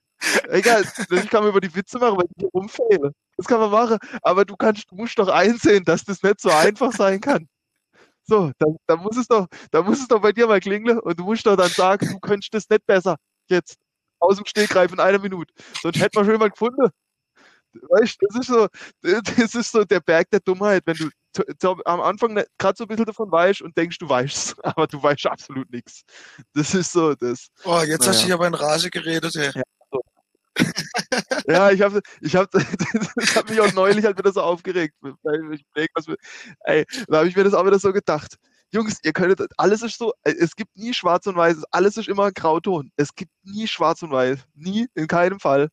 [SPEAKER 2] Egal, natürlich kann man über die Witze machen, weil ich hier umfehle. Das kann man machen, aber du kannst, du musst doch einsehen, dass das nicht so einfach sein kann. So, dann, dann muss es doch, dann muss es doch bei dir mal klingeln und du musst doch dann sagen, du könntest das nicht besser. Jetzt. Aus dem Stegreif in einer Minute. Sonst hätte man schon jemand gefunden. Weißt du, das ist so, das ist so der Berg der Dummheit, wenn du am Anfang gerade so ein bisschen davon weißt und denkst, du weißt, aber du weißt absolut nichts. Das ist so das.
[SPEAKER 1] Oh, jetzt hast
[SPEAKER 2] Naja.
[SPEAKER 1] du dich aber in Rage geredet, ey.
[SPEAKER 2] Ja, ich habe ich hab, das hat mich auch neulich halt wieder so aufgeregt. Weil ich überleg, was ey, da habe ich mir das auch wieder so gedacht. Jungs, ihr könntet, alles ist so, äh, es gibt nie schwarz und weiß, alles ist immer ein Grauton. Es gibt nie schwarz und weiß. Nie, in keinem Fall.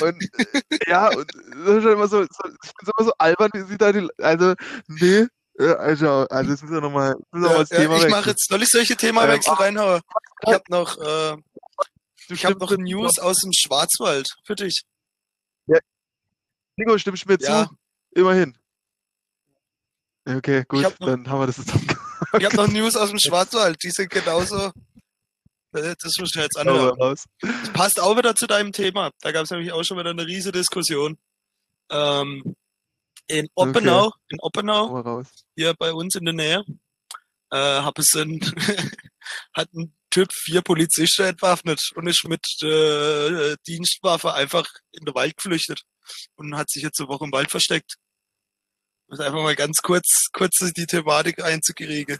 [SPEAKER 2] Und äh, ja, und das ist schon immer so, so ich finde immer so albern, wie sie da die, also, nee, äh, also, also jetzt müssen wir nochmal, müssen wir
[SPEAKER 1] Ja,
[SPEAKER 2] das
[SPEAKER 1] ja,
[SPEAKER 2] Thema
[SPEAKER 1] ich mache jetzt, soll ich solche Themawechsel
[SPEAKER 2] Ähm,
[SPEAKER 1] reinhauen? Ich habe noch, äh, ich habe
[SPEAKER 2] stimmst
[SPEAKER 1] noch News aus dem Schwarzwald für dich.
[SPEAKER 2] Ingo, stimmst du mir
[SPEAKER 1] Ja.
[SPEAKER 2] zu? Immerhin. Ja, Okay, gut,
[SPEAKER 1] hab noch-
[SPEAKER 2] dann haben wir das jetzt
[SPEAKER 1] Ich habe noch News aus dem Schwarzwald. Die sind genauso. Das muss ich jetzt anhören.
[SPEAKER 2] raus.
[SPEAKER 1] Das passt auch wieder zu deinem Thema. Da gab es nämlich auch schon wieder eine riesige Diskussion. Ähm, in Oppenau, in
[SPEAKER 2] Hau
[SPEAKER 1] Oppenau, hier bei uns in der Nähe, äh, hab es ein, hat ein Typ vier Polizisten entwaffnet und ist mit äh, Dienstwaffe einfach in den Wald geflüchtet und hat sich jetzt eine Woche im Wald versteckt. Um einfach mal ganz kurz, kurz die Thematik einzukriegen.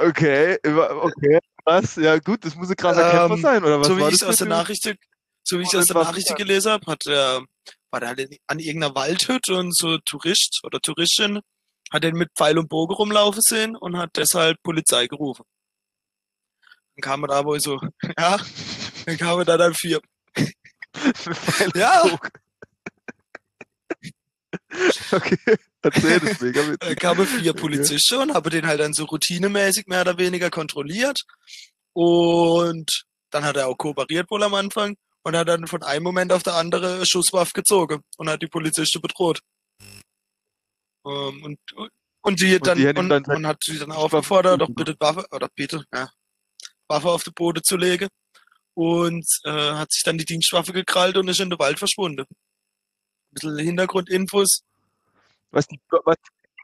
[SPEAKER 2] Okay, okay, was? Ja gut, das muss ein krasser
[SPEAKER 1] Ähm,
[SPEAKER 2] Kämpfer sein, oder was
[SPEAKER 1] so wie ich
[SPEAKER 2] das
[SPEAKER 1] es aus der Nachricht, so wie ich aus der Nachricht gelesen habe, hat er, war der halt an irgendeiner Waldhütte und so Tourist oder Touristin hat den mit Pfeil und Bogen rumlaufen sehen und hat deshalb Polizei gerufen. Dann kam er da wohl so, ja, dann kam er da dann vier. Ja.
[SPEAKER 2] Okay, erzähl das mega witzig.
[SPEAKER 1] kamen vier Polizisten und haben den halt dann so routinemäßig mehr oder weniger kontrolliert. Und dann hat er auch kooperiert wohl am Anfang und hat dann von einem Moment auf der andere Schusswaffe gezogen und hat die Polizisten bedroht. Ähm, und, und die
[SPEAKER 2] Und
[SPEAKER 1] dann,
[SPEAKER 2] die
[SPEAKER 1] und,
[SPEAKER 2] dann
[SPEAKER 1] und hat sie dann aufgefordert, doch bitte Waffe, oder bitte, ja, Waffe auf den Boden zu legen. Und äh, hat sich dann die Dienstwaffe gekrallt und ist in den Wald verschwunden. Ein bisschen Hintergrundinfos.
[SPEAKER 2] Was die, was,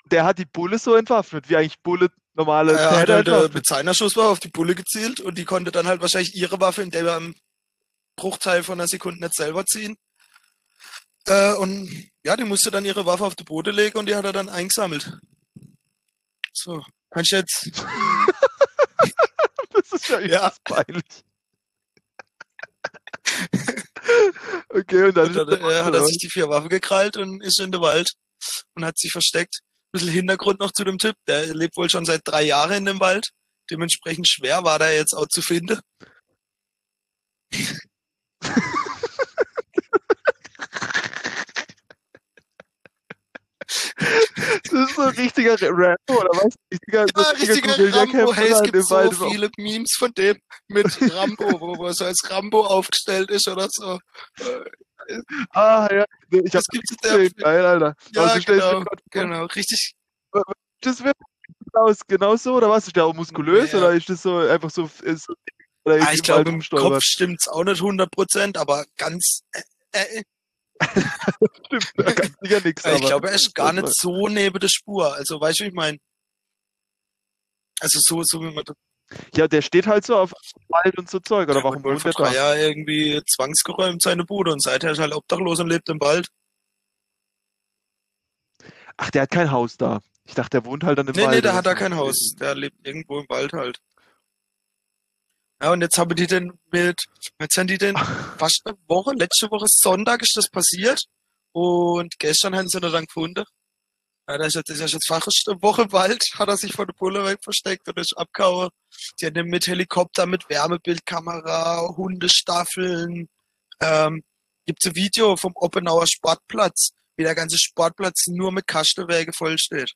[SPEAKER 2] der hat die Bulle so entwaffnet, wie eigentlich Bulle normale
[SPEAKER 1] Er hat
[SPEAKER 2] Täter
[SPEAKER 1] halt mit seiner Schusswaffe auf die Bulle gezielt und die konnte dann halt wahrscheinlich ihre Waffe in der am Bruchteil von einer Sekunde nicht selber ziehen. Äh, und ja, die musste dann ihre Waffe auf die Boden legen und die hat er dann eingesammelt. So, kann ich jetzt.
[SPEAKER 2] Das ist ja
[SPEAKER 1] Ja.
[SPEAKER 2] peinlich. Okay, und dann
[SPEAKER 1] Und dann
[SPEAKER 2] ist der
[SPEAKER 1] äh, hat er sich die vier Waffen gekrallt und ist in den Wald und hat sich versteckt. Ein bisschen Hintergrund noch zu dem Typ. Der lebt wohl schon seit drei Jahren in dem Wald. Dementsprechend schwer war der jetzt auch zu finden.
[SPEAKER 2] Das ist so ein richtiger Rambo, oder was? Richtiger,
[SPEAKER 1] Ja, richtiger
[SPEAKER 2] Guerillakämpfer
[SPEAKER 1] Rambo. Hey, es
[SPEAKER 2] in
[SPEAKER 1] gibt so
[SPEAKER 2] Wald.
[SPEAKER 1] viele Memes von dem mit Rambo, wo, er so als Rambo aufgestellt ist oder so.
[SPEAKER 2] Ah, ja. Ich
[SPEAKER 1] Das
[SPEAKER 2] hab
[SPEAKER 1] gibt's
[SPEAKER 2] das
[SPEAKER 1] der
[SPEAKER 2] gesehen. Geil, Alter.
[SPEAKER 1] Ja,
[SPEAKER 2] Aber so stell ich mir
[SPEAKER 1] genau, genau. Richtig.
[SPEAKER 2] Das wird genau so, oder was? Ist der auch muskulös,
[SPEAKER 1] Ja.
[SPEAKER 2] oder ist das so einfach so, ist,
[SPEAKER 1] Ah, ich glaube, im? Kopf stimmt's auch nicht 100 Prozent, aber ganz, äh, äh,
[SPEAKER 2] Stimmt, da kann sicher nix,
[SPEAKER 1] ich
[SPEAKER 2] aber.
[SPEAKER 1] glaube, er ist gar nicht so neben der Spur. Also, weißt du, wie ich meine? Also, so, so wie man
[SPEAKER 2] Ja, der steht halt so auf Wald und so Zeug, oder
[SPEAKER 1] der
[SPEAKER 2] warum
[SPEAKER 1] wohl
[SPEAKER 2] der
[SPEAKER 1] drei
[SPEAKER 2] da?
[SPEAKER 1] Jahren irgendwie zwangsgeräumt, seine Bude. Und seither ist er halt obdachlos und lebt im Wald.
[SPEAKER 2] Ach, der hat kein Haus da. Ich dachte, der wohnt halt dann im
[SPEAKER 1] Nee,
[SPEAKER 2] Wald.
[SPEAKER 1] nee, der
[SPEAKER 2] oder
[SPEAKER 1] hat da kein Haus. Der lebt irgendwo im Wald halt. Ja, und jetzt haben die den mit, jetzt haben die den fast eine Woche, letzte Woche Sonntag ist das passiert. Und gestern haben sie ihn dann gefunden. Ja, der ist jetzt, der ist jetzt fast eine Woche im Wald, hat er sich vor der Bulle weg versteckt und ist abgehauen. Die haben den mit Helikopter, mit Wärmebildkamera, Hundestaffeln. Ähm, gibt's ein Video vom Oppenauer Sportplatz, wie der ganze Sportplatz nur mit Kastenwege voll steht.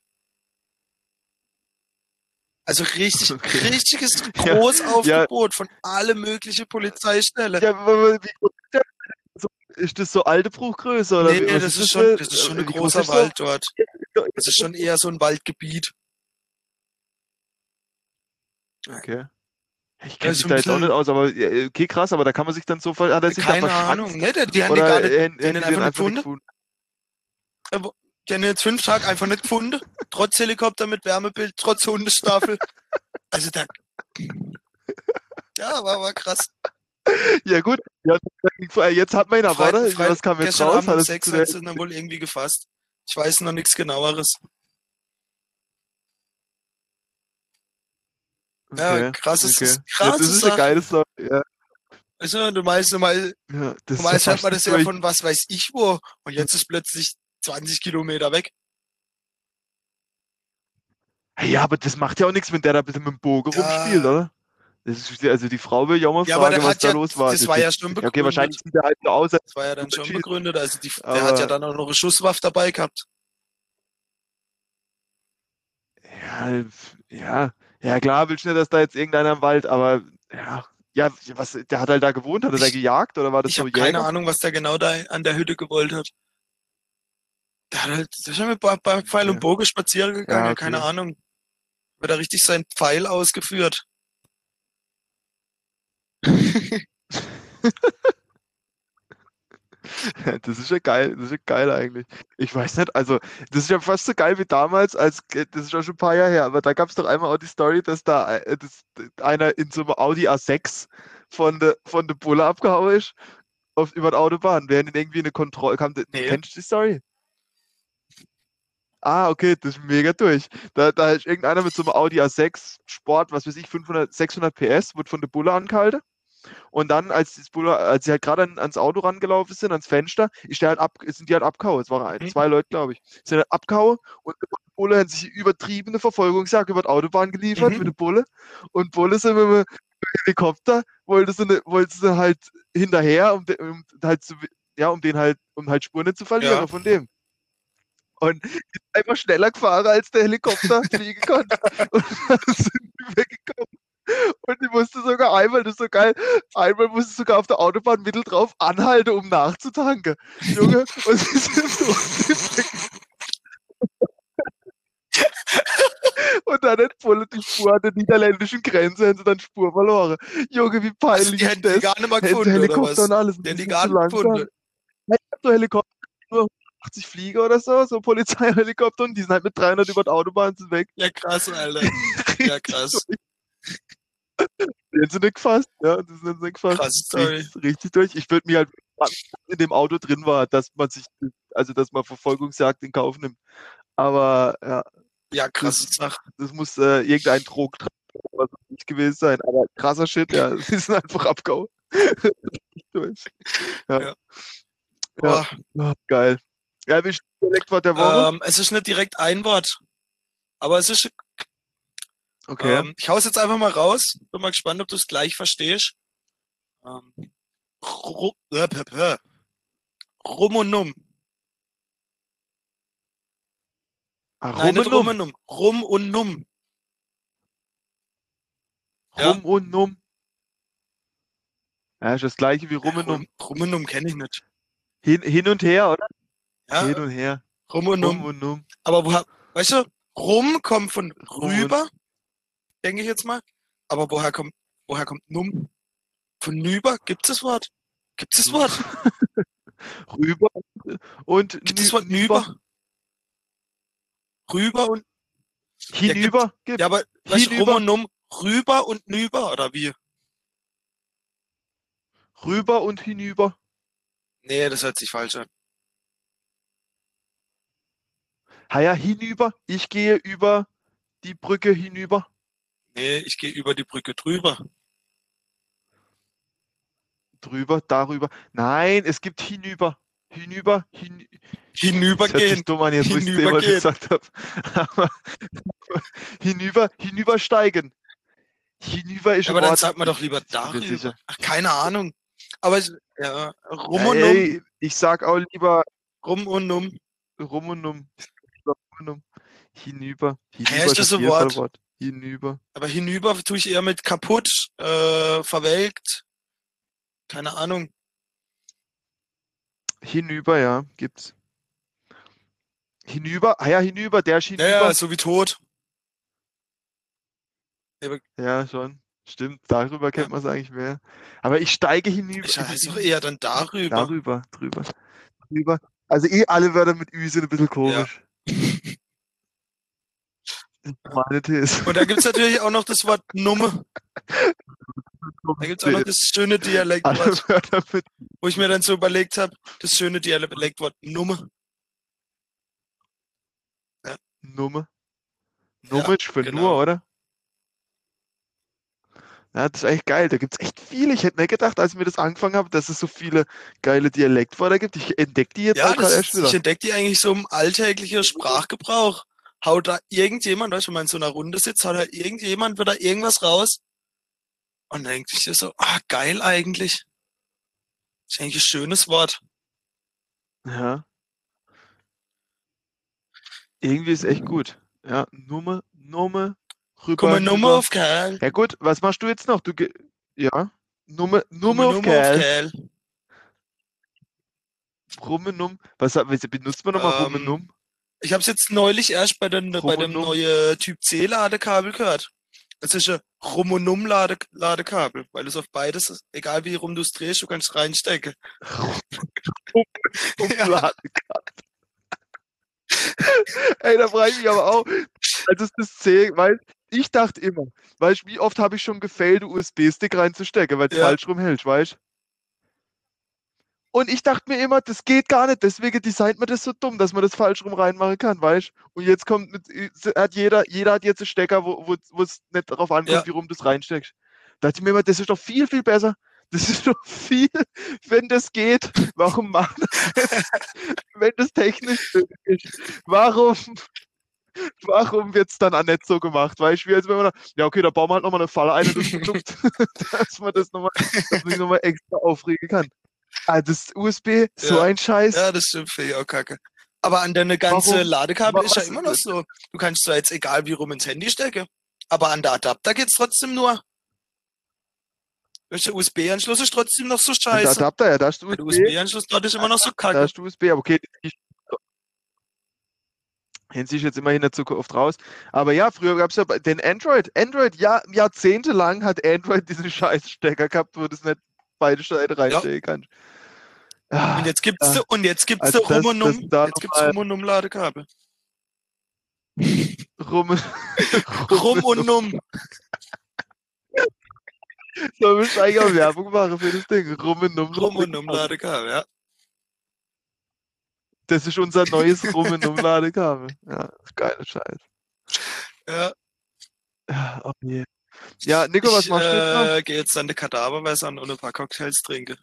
[SPEAKER 1] Also richtig,
[SPEAKER 2] Okay.
[SPEAKER 1] richtiges
[SPEAKER 2] Ja,
[SPEAKER 1] Großaufgebot von alle möglichen Polizeistellen.
[SPEAKER 2] Ja, wie groß ist der? Ist das so alte Bruchgröße, oder
[SPEAKER 1] nee, nee, das ist
[SPEAKER 2] für-
[SPEAKER 1] schon, das ist schon
[SPEAKER 2] äh,
[SPEAKER 1] ein großer
[SPEAKER 2] ist?
[SPEAKER 1] Wald dort. Das ist schon eher so ein Waldgebiet.
[SPEAKER 2] Okay. Ich
[SPEAKER 1] Ja,
[SPEAKER 2] kenne
[SPEAKER 1] so
[SPEAKER 2] mich da jetzt auch nicht aus, aber ja, okay, krass, aber da kann man sich dann so ver er da
[SPEAKER 1] Keine? Ahnung. Nee, die, die haben die gar nicht, die ihn
[SPEAKER 2] die
[SPEAKER 1] einfach
[SPEAKER 2] den
[SPEAKER 1] nicht Die haben jetzt fünf Tage einfach nicht gefunden. Trotz Helikopter mit Wärmebild, trotz Hundestaffel. Also da. Ja, war, war krass.
[SPEAKER 2] Ja gut, ja, jetzt hat man ihn aber, oder? Was kam jetzt raus?
[SPEAKER 1] Abend um
[SPEAKER 2] es
[SPEAKER 1] sechs hat sie dann wohl irgendwie gefasst. Ich weiß noch nichts genaueres. Ja,
[SPEAKER 2] okay,
[SPEAKER 1] krasses,
[SPEAKER 2] okay. Ja,
[SPEAKER 1] krasse
[SPEAKER 2] das ist eine
[SPEAKER 1] Sache.
[SPEAKER 2] geile Story. Ja,
[SPEAKER 1] Also, du meinst,
[SPEAKER 2] ja, ist
[SPEAKER 1] normal
[SPEAKER 2] ja
[SPEAKER 1] hört man
[SPEAKER 2] fast
[SPEAKER 1] das ja von was weiß ich wo. Und jetzt ist plötzlich 20 Kilometer weg.
[SPEAKER 2] Ja, aber das macht ja auch nichts, wenn der da bitte mit dem Bogen
[SPEAKER 1] Ja.
[SPEAKER 2] rumspielt, oder? Das ist, also die Frau will ja auch mal
[SPEAKER 1] Ja,
[SPEAKER 2] fragen,
[SPEAKER 1] der
[SPEAKER 2] was da
[SPEAKER 1] ja,
[SPEAKER 2] los war.
[SPEAKER 1] das war ja schon
[SPEAKER 2] Ja, okay,
[SPEAKER 1] begründet.
[SPEAKER 2] wahrscheinlich sieht er halt so aus,
[SPEAKER 1] Das war ja dann schon
[SPEAKER 2] Unterschied.
[SPEAKER 1] begründet. Also die, der hat ja dann auch noch eine Schusswaffe dabei gehabt.
[SPEAKER 2] Ja, ja, ja klar, du nicht, dass da jetzt irgendeiner im Wald, aber ja, ja, was, der hat halt da gewohnt, hat er da
[SPEAKER 1] Ich-
[SPEAKER 2] gejagt oder war das
[SPEAKER 1] Ich
[SPEAKER 2] so
[SPEAKER 1] habe keine? Ahnung, was der genau da an der Hütte gewollt hat. Hat halt, ist ja mit bei, bei Pfeil und
[SPEAKER 2] Okay.
[SPEAKER 1] Bogen spazieren gegangen,
[SPEAKER 2] Ja, okay.
[SPEAKER 1] keine Ahnung. Wird er richtig sein Pfeil ausgeführt.
[SPEAKER 2] Das ist ja geil, das ist ja geil eigentlich. Ich weiß nicht, also das ist ja fast so geil wie damals, als das ist ja schon ein paar Jahre her, aber da gab es doch einmal auch die Story, dass da äh, dass einer in so einem Audi A6 von der von der Bulle abgehauen ist auf, über die Autobahn, während ihn irgendwie eine Kontrolle kam.
[SPEAKER 1] Nee.
[SPEAKER 2] Kennst du die Story? Ah, okay, das ist mega durch. Da, da ist irgendeiner mit so einem Audi A6 Sport, was weiß ich, 500, 600 PS, wird von der Bulle angehalten. Und dann, als, das Bulle, als sie halt gerade an, ans Auto rangelaufen sind, ans Fenster, ist der halt ab, sind die halt abgehauen. Es waren ein,
[SPEAKER 1] Mhm.
[SPEAKER 2] zwei Leute, glaube ich. Sind halt abgehauen und die Bulle hat sich übertriebene Verfolgungsjagd über die Autobahn geliefert
[SPEAKER 1] Mhm.
[SPEAKER 2] mit der Bulle. Und Bulle sind mit dem Helikopter, wollte sie, ne, wollte sie halt hinterher, um, de, um halt zu, ja, um den halt, um halt Spuren zu verlieren
[SPEAKER 1] Ja.
[SPEAKER 2] von dem. Und ist einfach schneller gefahren, als der Helikopter fliegen konnte. Und dann sind die weggekommen. Und die musste sogar einmal, das ist so geil, einmal musste sogar auf der Autobahn mittel drauf anhalten, um nachzutanken. Junge, und sie sind weg. Und dann hat voll die Spur an der niederländischen Grenze, haben sie dann Spur verloren. Junge, wie
[SPEAKER 1] Also,
[SPEAKER 2] peinlich
[SPEAKER 1] die
[SPEAKER 2] ist
[SPEAKER 1] hätten die
[SPEAKER 2] das?
[SPEAKER 1] gar nicht mal gefunden,
[SPEAKER 2] Helikopter und alles.
[SPEAKER 1] Die hätten die gar nicht gefunden.
[SPEAKER 2] Ich hab so Helikopter, nur 80 Flieger oder so, so Polizeihelikopter und die sind halt mit 300 über die Autobahn sind weg.
[SPEAKER 1] Ja, krass, Alter. Ja, krass.
[SPEAKER 2] Die haben sie nicht gefasst, ja, das sind nicht gefasst.
[SPEAKER 1] Story.
[SPEAKER 2] Richtig, richtig durch. Ich würde mir halt in dem Auto drin war, dass man sich, also dass man Verfolgungsjagd in Kauf nimmt. Aber ja,
[SPEAKER 1] Ja, krasse Sache.
[SPEAKER 2] das muss äh, irgendein was nicht gewesen sein. Aber krasser Shit, ja, sie sind einfach abgehauen. Richtig durch. Ja.
[SPEAKER 1] Ja.
[SPEAKER 2] Ja, geil. Ja, das Dialektwort der Woche?
[SPEAKER 1] Ähm, es ist nicht direkt ein Wort. Aber es ist,
[SPEAKER 2] okay.
[SPEAKER 1] ähm, ich hau's jetzt einfach mal raus. Bin mal gespannt, ob du es gleich verstehst. Ähm, äh. Rum und Numm.
[SPEAKER 2] ah,
[SPEAKER 1] Nein, nicht
[SPEAKER 2] Rum
[SPEAKER 1] Rum und Numm. Rum und Numm. ja.
[SPEAKER 2] Rum und Numm. Ja, ist das gleiche wie Rum und Numm.
[SPEAKER 1] Rum, Rum und Numm kenne ich nicht.
[SPEAKER 2] Hin, hin und her, oder?
[SPEAKER 1] Ja,
[SPEAKER 2] Hin und her.
[SPEAKER 1] Rum und
[SPEAKER 2] Rum
[SPEAKER 1] Numm.
[SPEAKER 2] und Numm.
[SPEAKER 1] Aber woher, weißt du, Rum kommt von
[SPEAKER 2] Rum
[SPEAKER 1] rüber, denke ich jetzt mal. Aber woher kommt, woher kommt Numm? Von nüber? Gibt's das Wort? Gibt's das Wort?
[SPEAKER 2] Rüber und
[SPEAKER 1] Gibt es das Wort nüber? Rüber und,
[SPEAKER 2] Hinüber gibt
[SPEAKER 1] ja, aber, weißt du, Rum und Numm, rüber und nüber, oder wie?
[SPEAKER 2] rüber und hinüber.
[SPEAKER 1] Nee, das hört sich falsch an.
[SPEAKER 2] Ha ja, hinüber. Ich gehe über die Brücke hinüber.
[SPEAKER 1] Nee, ich gehe über die Brücke drüber.
[SPEAKER 2] Drüber, darüber. Nein, es gibt hinüber. Hinüber, hin.
[SPEAKER 1] Hinübergehen.
[SPEAKER 2] dumm an, jetzt wo ich es zehnmal
[SPEAKER 1] Hinübergehen.
[SPEAKER 2] gesagt habe. Hinüber, hinübersteigen. Hinüber ist
[SPEAKER 1] aber dann sagt man doch lieber
[SPEAKER 2] Ich
[SPEAKER 1] darüber. Ach, keine Ahnung. Aber es- ja, rum und Numm,
[SPEAKER 2] ey, ich sag auch lieber
[SPEAKER 1] rum und Numm.
[SPEAKER 2] rum und um. Um. Hinüber. Hinüber
[SPEAKER 1] ist das
[SPEAKER 2] jeden Fall
[SPEAKER 1] Wort?
[SPEAKER 2] Hinüber.
[SPEAKER 1] Aber hinüber tue ich eher mit kaputt, äh, verwelkt. Keine Ahnung.
[SPEAKER 2] Hinüber, ja, gibt's. Hinüber, ah ja, hinüber, der ist hinüber.
[SPEAKER 1] Naja, so wie tot.
[SPEAKER 2] Ja, schon. Stimmt, darüber kennt man es eigentlich mehr. Aber ich steige hinüber.
[SPEAKER 1] Ich heiße doch eher dann darüber.
[SPEAKER 2] Darüber, drüber. Drüber. Also eh alle Wörter mit Ü sind ein bisschen komisch. Meine These.
[SPEAKER 1] Und da gibt's natürlich auch noch das Wort Numme. Da gibt's auch noch das schöne Dialektwort, wo ich mir dann so überlegt habe, das schöne Dialektwort Numme.
[SPEAKER 2] Nummer.
[SPEAKER 1] Ja,
[SPEAKER 2] Nummer ist für
[SPEAKER 1] genau.
[SPEAKER 2] nur, oder? Ja, das ist echt geil. Da gibt es echt viele. Ich hätte nicht gedacht, als ich mir das angefangen habe, dass es so viele geile Dialektwörter gibt. Ich entdecke die jetzt
[SPEAKER 1] Ja,
[SPEAKER 2] auch erst
[SPEAKER 1] ist, ich
[SPEAKER 2] wieder.
[SPEAKER 1] entdecke die eigentlich so im alltäglichen Sprachgebrauch. Haut da irgendjemand, weißt du, wenn man in so einer Runde sitzt, haut da irgendjemand wieder irgendwas raus. Und dann denkt sich so, ah, geil eigentlich. ist eigentlich ein schönes Wort.
[SPEAKER 2] Ja. Irgendwie ist echt gut. Ja, Nummer, Nummer, rüber,
[SPEAKER 1] Komm Nummer auf Kerl.
[SPEAKER 2] Ja gut, was machst du jetzt noch? Du ja, Nummer, Nummer auf
[SPEAKER 1] Nummer
[SPEAKER 2] Kerl.
[SPEAKER 1] Kerl.
[SPEAKER 2] Rumme Num. Was, was benutzt man nochmal
[SPEAKER 1] Ähm,
[SPEAKER 2] Num?
[SPEAKER 1] Ich habe es jetzt neulich erst bei, den, bei dem neuen Typ C Ladekabel gehört. Das ist ein Rum- und Um-Ladekabel, weil es auf beides, egal wie rum du es drehst, du kannst reinstecken.
[SPEAKER 2] Ja. Ey, da frage ich mich aber auch, als es das C, weil ich dachte immer, weißt du, wie oft habe ich schon gefailt, USB-Stick reinzustecken, weil es
[SPEAKER 1] Ja.
[SPEAKER 2] falsch rumhält, weißt du? Und ich dachte mir immer, das geht gar nicht, deswegen designt man das so dumm, dass man das falsch rum reinmachen kann, weißt du? Und jetzt kommt, mit, hat jeder, jeder hat jetzt einen Stecker, wo es nicht darauf ankommt,
[SPEAKER 1] Ja.
[SPEAKER 2] wie rum du es reinsteckst. Da dachte ich mir immer, das ist doch viel, viel besser. Das ist doch viel, wenn das geht. Warum machen das, wenn das technisch ist? Warum, warum wird es dann auch nicht so gemacht? Weißt du, wie als wenn man, da- ja, okay, da bauen wir halt nochmal eine Falle ein und das dass man das nochmal, dass man sich nochmal extra aufregen kann. Ah, das USB, so
[SPEAKER 1] Ja.
[SPEAKER 2] ein Scheiß.
[SPEAKER 1] Ja, das stimmt, finde ich auch kacke. Aber an deine ganze
[SPEAKER 2] Warum?
[SPEAKER 1] Ladekabel
[SPEAKER 2] Wa-
[SPEAKER 1] ist ja immer noch so. Du kannst zwar jetzt egal wie rum ins Handy stecken, aber an der Adapter geht's trotzdem nur. Welcher USB-Anschluss ist trotzdem noch so
[SPEAKER 2] Und der
[SPEAKER 1] scheiße.
[SPEAKER 2] Adapter, ja, da ist
[SPEAKER 1] Der
[SPEAKER 2] USB,
[SPEAKER 1] USB-Anschluss dort ist immer noch so
[SPEAKER 2] da
[SPEAKER 1] kacke.
[SPEAKER 2] ist USB, aber okay, ich, Hin sich jetzt immerhin so oft raus. Aber ja, früher gab es ja bei- den Android. Android, ja, jahrzehntelang hat Android diesen scheiß Stecker gehabt, wo das nicht beide Seiten reinstecken kannst. Ah,
[SPEAKER 1] Und jetzt gibt's
[SPEAKER 2] Ja.
[SPEAKER 1] und jetzt gibt's
[SPEAKER 2] Also
[SPEAKER 1] Rum
[SPEAKER 2] das-
[SPEAKER 1] und Um.
[SPEAKER 2] da
[SPEAKER 1] Jetzt gibt's Rum und Um Ladekabel.
[SPEAKER 2] rum,
[SPEAKER 1] Rum und Um.
[SPEAKER 2] Sollen wir schon eigentlich auch Werbung machen für das Ding? Rum und um.
[SPEAKER 1] Rum und Um Ladekabel, ja.
[SPEAKER 2] Das ist unser neues Rum und um Ladekabel. Ja, geiler Scheiß.
[SPEAKER 1] Ja,
[SPEAKER 2] Ja, oh je. Ja, Nico, was
[SPEAKER 1] ich
[SPEAKER 2] machst du noch?
[SPEAKER 1] äh, gehe jetzt an die Kadaverweiß an und ein paar Cocktails trinken.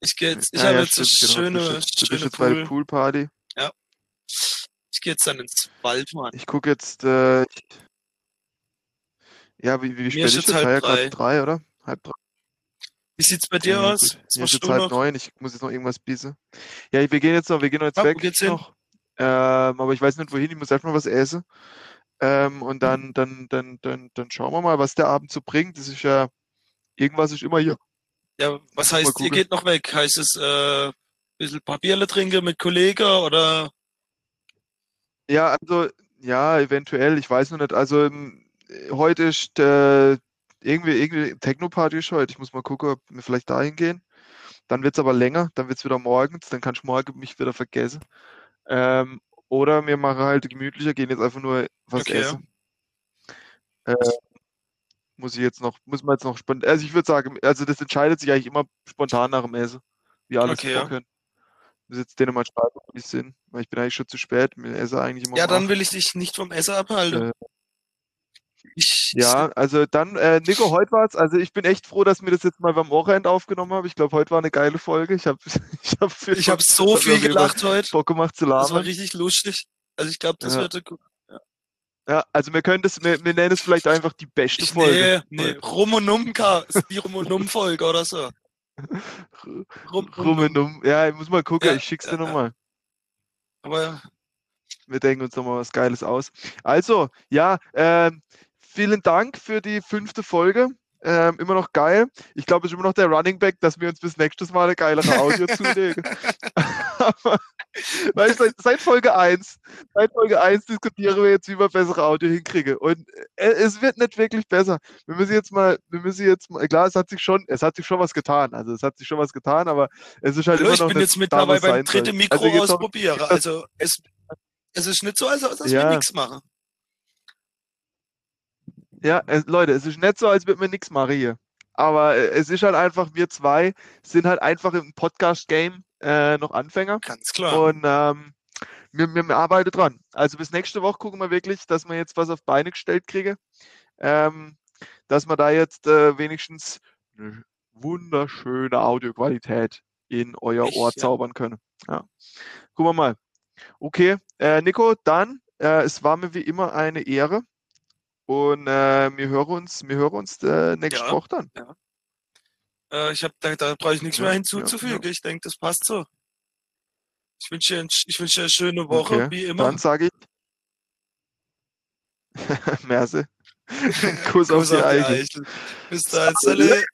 [SPEAKER 1] Ich gehe jetzt, ich
[SPEAKER 2] Ah,
[SPEAKER 1] habe
[SPEAKER 2] ja,
[SPEAKER 1] jetzt eine
[SPEAKER 2] genau.
[SPEAKER 1] schöne,
[SPEAKER 2] Du bist jetzt- du bist
[SPEAKER 1] schöne
[SPEAKER 2] der
[SPEAKER 1] Pool.
[SPEAKER 2] Poolparty.
[SPEAKER 1] Ich gehe jetzt dann ins Wald, Mann.
[SPEAKER 2] Ich gucke jetzt, äh, ich- ja, wie, wie spät
[SPEAKER 1] ist jetzt halb
[SPEAKER 2] Ah, ja,
[SPEAKER 1] drei.
[SPEAKER 2] drei, oder? Halb drei.
[SPEAKER 1] Wie sieht's bei dir
[SPEAKER 2] Ja,
[SPEAKER 1] aus? Was
[SPEAKER 2] Mir ist jetzt halb
[SPEAKER 1] noch?
[SPEAKER 2] neun, ich muss jetzt noch irgendwas biesen. Ja, wir gehen jetzt noch, wir gehen noch jetzt
[SPEAKER 1] Ja, wo
[SPEAKER 2] weg
[SPEAKER 1] geht's hin?
[SPEAKER 2] noch. Ähm, aber ich weiß nicht wohin, ich muss erstmal was essen. Ähm, und
[SPEAKER 1] Mhm.
[SPEAKER 2] dann, dann, dann, dann, dann schauen wir mal, was der Abend so bringt. Das ist ja, irgendwas ist immer hier.
[SPEAKER 1] Ja, was heißt, ihr geht noch weg? Heißt es, äh, bisschen Papierle trinken mit Kollegen oder?
[SPEAKER 2] Ja, also, ja, eventuell, ich weiß noch nicht. Also, ähm, heute ist äh, irgendwie, irgendwie Techno-Party ist heute. Ich muss mal gucken, ob wir vielleicht dahin gehen. Dann wird es aber länger, dann wird es wieder morgens, dann kann ich morgen mich wieder vergessen. Ähm, oder wir machen halt gemütlicher, gehen jetzt einfach nur was
[SPEAKER 1] Okay,
[SPEAKER 2] essen. Äh, muss ich jetzt noch, muss man jetzt noch spontan, also ich würde sagen, also das entscheidet sich eigentlich immer spontan nach dem Essen, wie alles
[SPEAKER 1] Okay, ja.
[SPEAKER 2] vorkönnen. Ich muss jetzt denen mal schreiben, wo die sind, weil ich bin eigentlich schon zu spät, wir essen eigentlich immer
[SPEAKER 1] Ja,
[SPEAKER 2] um
[SPEAKER 1] dann will ich dich nicht vom Essen abhalten.
[SPEAKER 2] Äh, Ja, also dann, äh, Nico, heute war's. Also ich bin echt froh, dass wir das jetzt mal beim Wochenende aufgenommen haben. Ich glaube, heute war eine geile Folge. Ich habe ich hab
[SPEAKER 1] ich, ich habe so viel gelacht heute.
[SPEAKER 2] Bock gemacht zu
[SPEAKER 1] Das war
[SPEAKER 2] labern.
[SPEAKER 1] richtig lustig. Also ich glaube, das
[SPEAKER 2] Ja.
[SPEAKER 1] wird gut.
[SPEAKER 2] Ja, also wir können das, wir, wir nennen es vielleicht einfach die beste
[SPEAKER 1] Ich,
[SPEAKER 2] Folge.
[SPEAKER 1] nee, nee, Rum und Um, Ka- die Rum und Um Folge oder so. Rum,
[SPEAKER 2] Rum und um. Ja, ich muss mal gucken,
[SPEAKER 1] Ja,
[SPEAKER 2] ich schick's dir
[SPEAKER 1] ja, ja.
[SPEAKER 2] nochmal.
[SPEAKER 1] Aber
[SPEAKER 2] Wir denken uns nochmal was Geiles aus. Also, ja, ähm, vielen Dank für die fünfte Folge. Ähm, immer noch geil. Ich glaube, es ist immer noch der Running Back, dass wir uns bis nächstes Mal eine geilere Audio zulegen. Aber, weißt, seit, seit Folge 1, seit Folge 1 diskutieren wir jetzt, wie wir bessere Audio hinkriegen. Und äh, es wird nicht wirklich besser. Wir müssen jetzt mal, wir müssen jetzt mal, klar, es hat sich schon, es hat sich schon was getan. Also es hat sich schon was getan, aber es ist halt
[SPEAKER 1] Hallo,
[SPEAKER 2] immer
[SPEAKER 1] ich
[SPEAKER 2] noch
[SPEAKER 1] bin
[SPEAKER 2] nicht
[SPEAKER 1] jetzt mit
[SPEAKER 2] da,
[SPEAKER 1] dabei
[SPEAKER 2] was
[SPEAKER 1] beim dritten Mikro
[SPEAKER 2] Also jetzt noch-
[SPEAKER 1] ausprobieren. Also es, es ist nicht so, als, als
[SPEAKER 2] Ja.
[SPEAKER 1] wir nichts machen.
[SPEAKER 2] Ja, es, Leute, es ist nicht so, als würde man nichts machen hier. Aber äh, es ist halt einfach, wir zwei sind halt einfach im Podcast-Game äh, noch Anfänger.
[SPEAKER 1] Ganz klar.
[SPEAKER 2] Und ähm, wir, wir, wir arbeiten dran. Also bis nächste Woche gucken wir wirklich, dass wir jetzt was auf Beine gestellt kriegen. Ähm, dass wir da jetzt äh, wenigstens eine wunderschöne Audioqualität in euer
[SPEAKER 1] Ich,
[SPEAKER 2] Ohr
[SPEAKER 1] ja.
[SPEAKER 2] zaubern können. Ja. Gucken wir mal. Okay, äh, Nico, dann, äh, es war mir wie immer eine Ehre. Und äh, wir hören uns, wir hören uns äh, nächste
[SPEAKER 1] Ja.
[SPEAKER 2] Woche dann.
[SPEAKER 1] Äh, ich hab, da, da brauche ich nichts
[SPEAKER 2] Ja,
[SPEAKER 1] mehr
[SPEAKER 2] ja,
[SPEAKER 1] hinzuzufügen.
[SPEAKER 2] ja.
[SPEAKER 1] Ich denke, das passt so. Ich wünsche dir, ich wünsche dir eine schöne Woche,
[SPEAKER 2] Okay,
[SPEAKER 1] wie immer.
[SPEAKER 2] Dann sage ich. Merse. Kuss auf die Eichel.
[SPEAKER 1] Eichel. Bis dann. Salut.